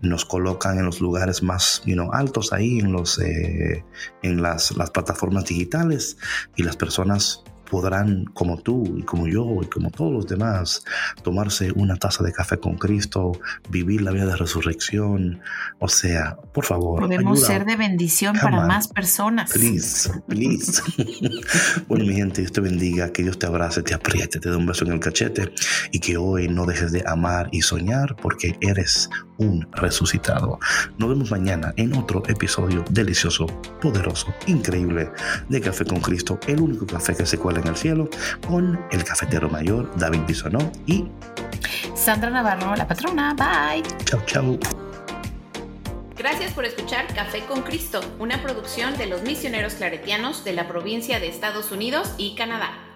Nos colocan en los lugares más altos ahí, en, los, eh, en las, las plataformas digitales y las personas podrán, como tú y como yo y como todos los demás, tomarse una taza de café con Cristo, vivir la vida de resurrección. O sea, por favor. Podemos ser de bendición para más personas. Please, please. bueno, mi gente, Dios te bendiga, que Dios te abrace, te apriete, te dé un beso en el cachete y que hoy no dejes de amar y soñar porque eres un resucitado. Nos vemos mañana en otro episodio delicioso, poderoso, increíble de Café con Cristo, el único café que se cuela en el cielo, con el cafetero mayor David Bisonó y Sandra Navarro, la patrona. Bye. Chao, chao. Gracias por escuchar Café con Cristo, una producción de los misioneros claretianos de la provincia de Estados Unidos y Canadá.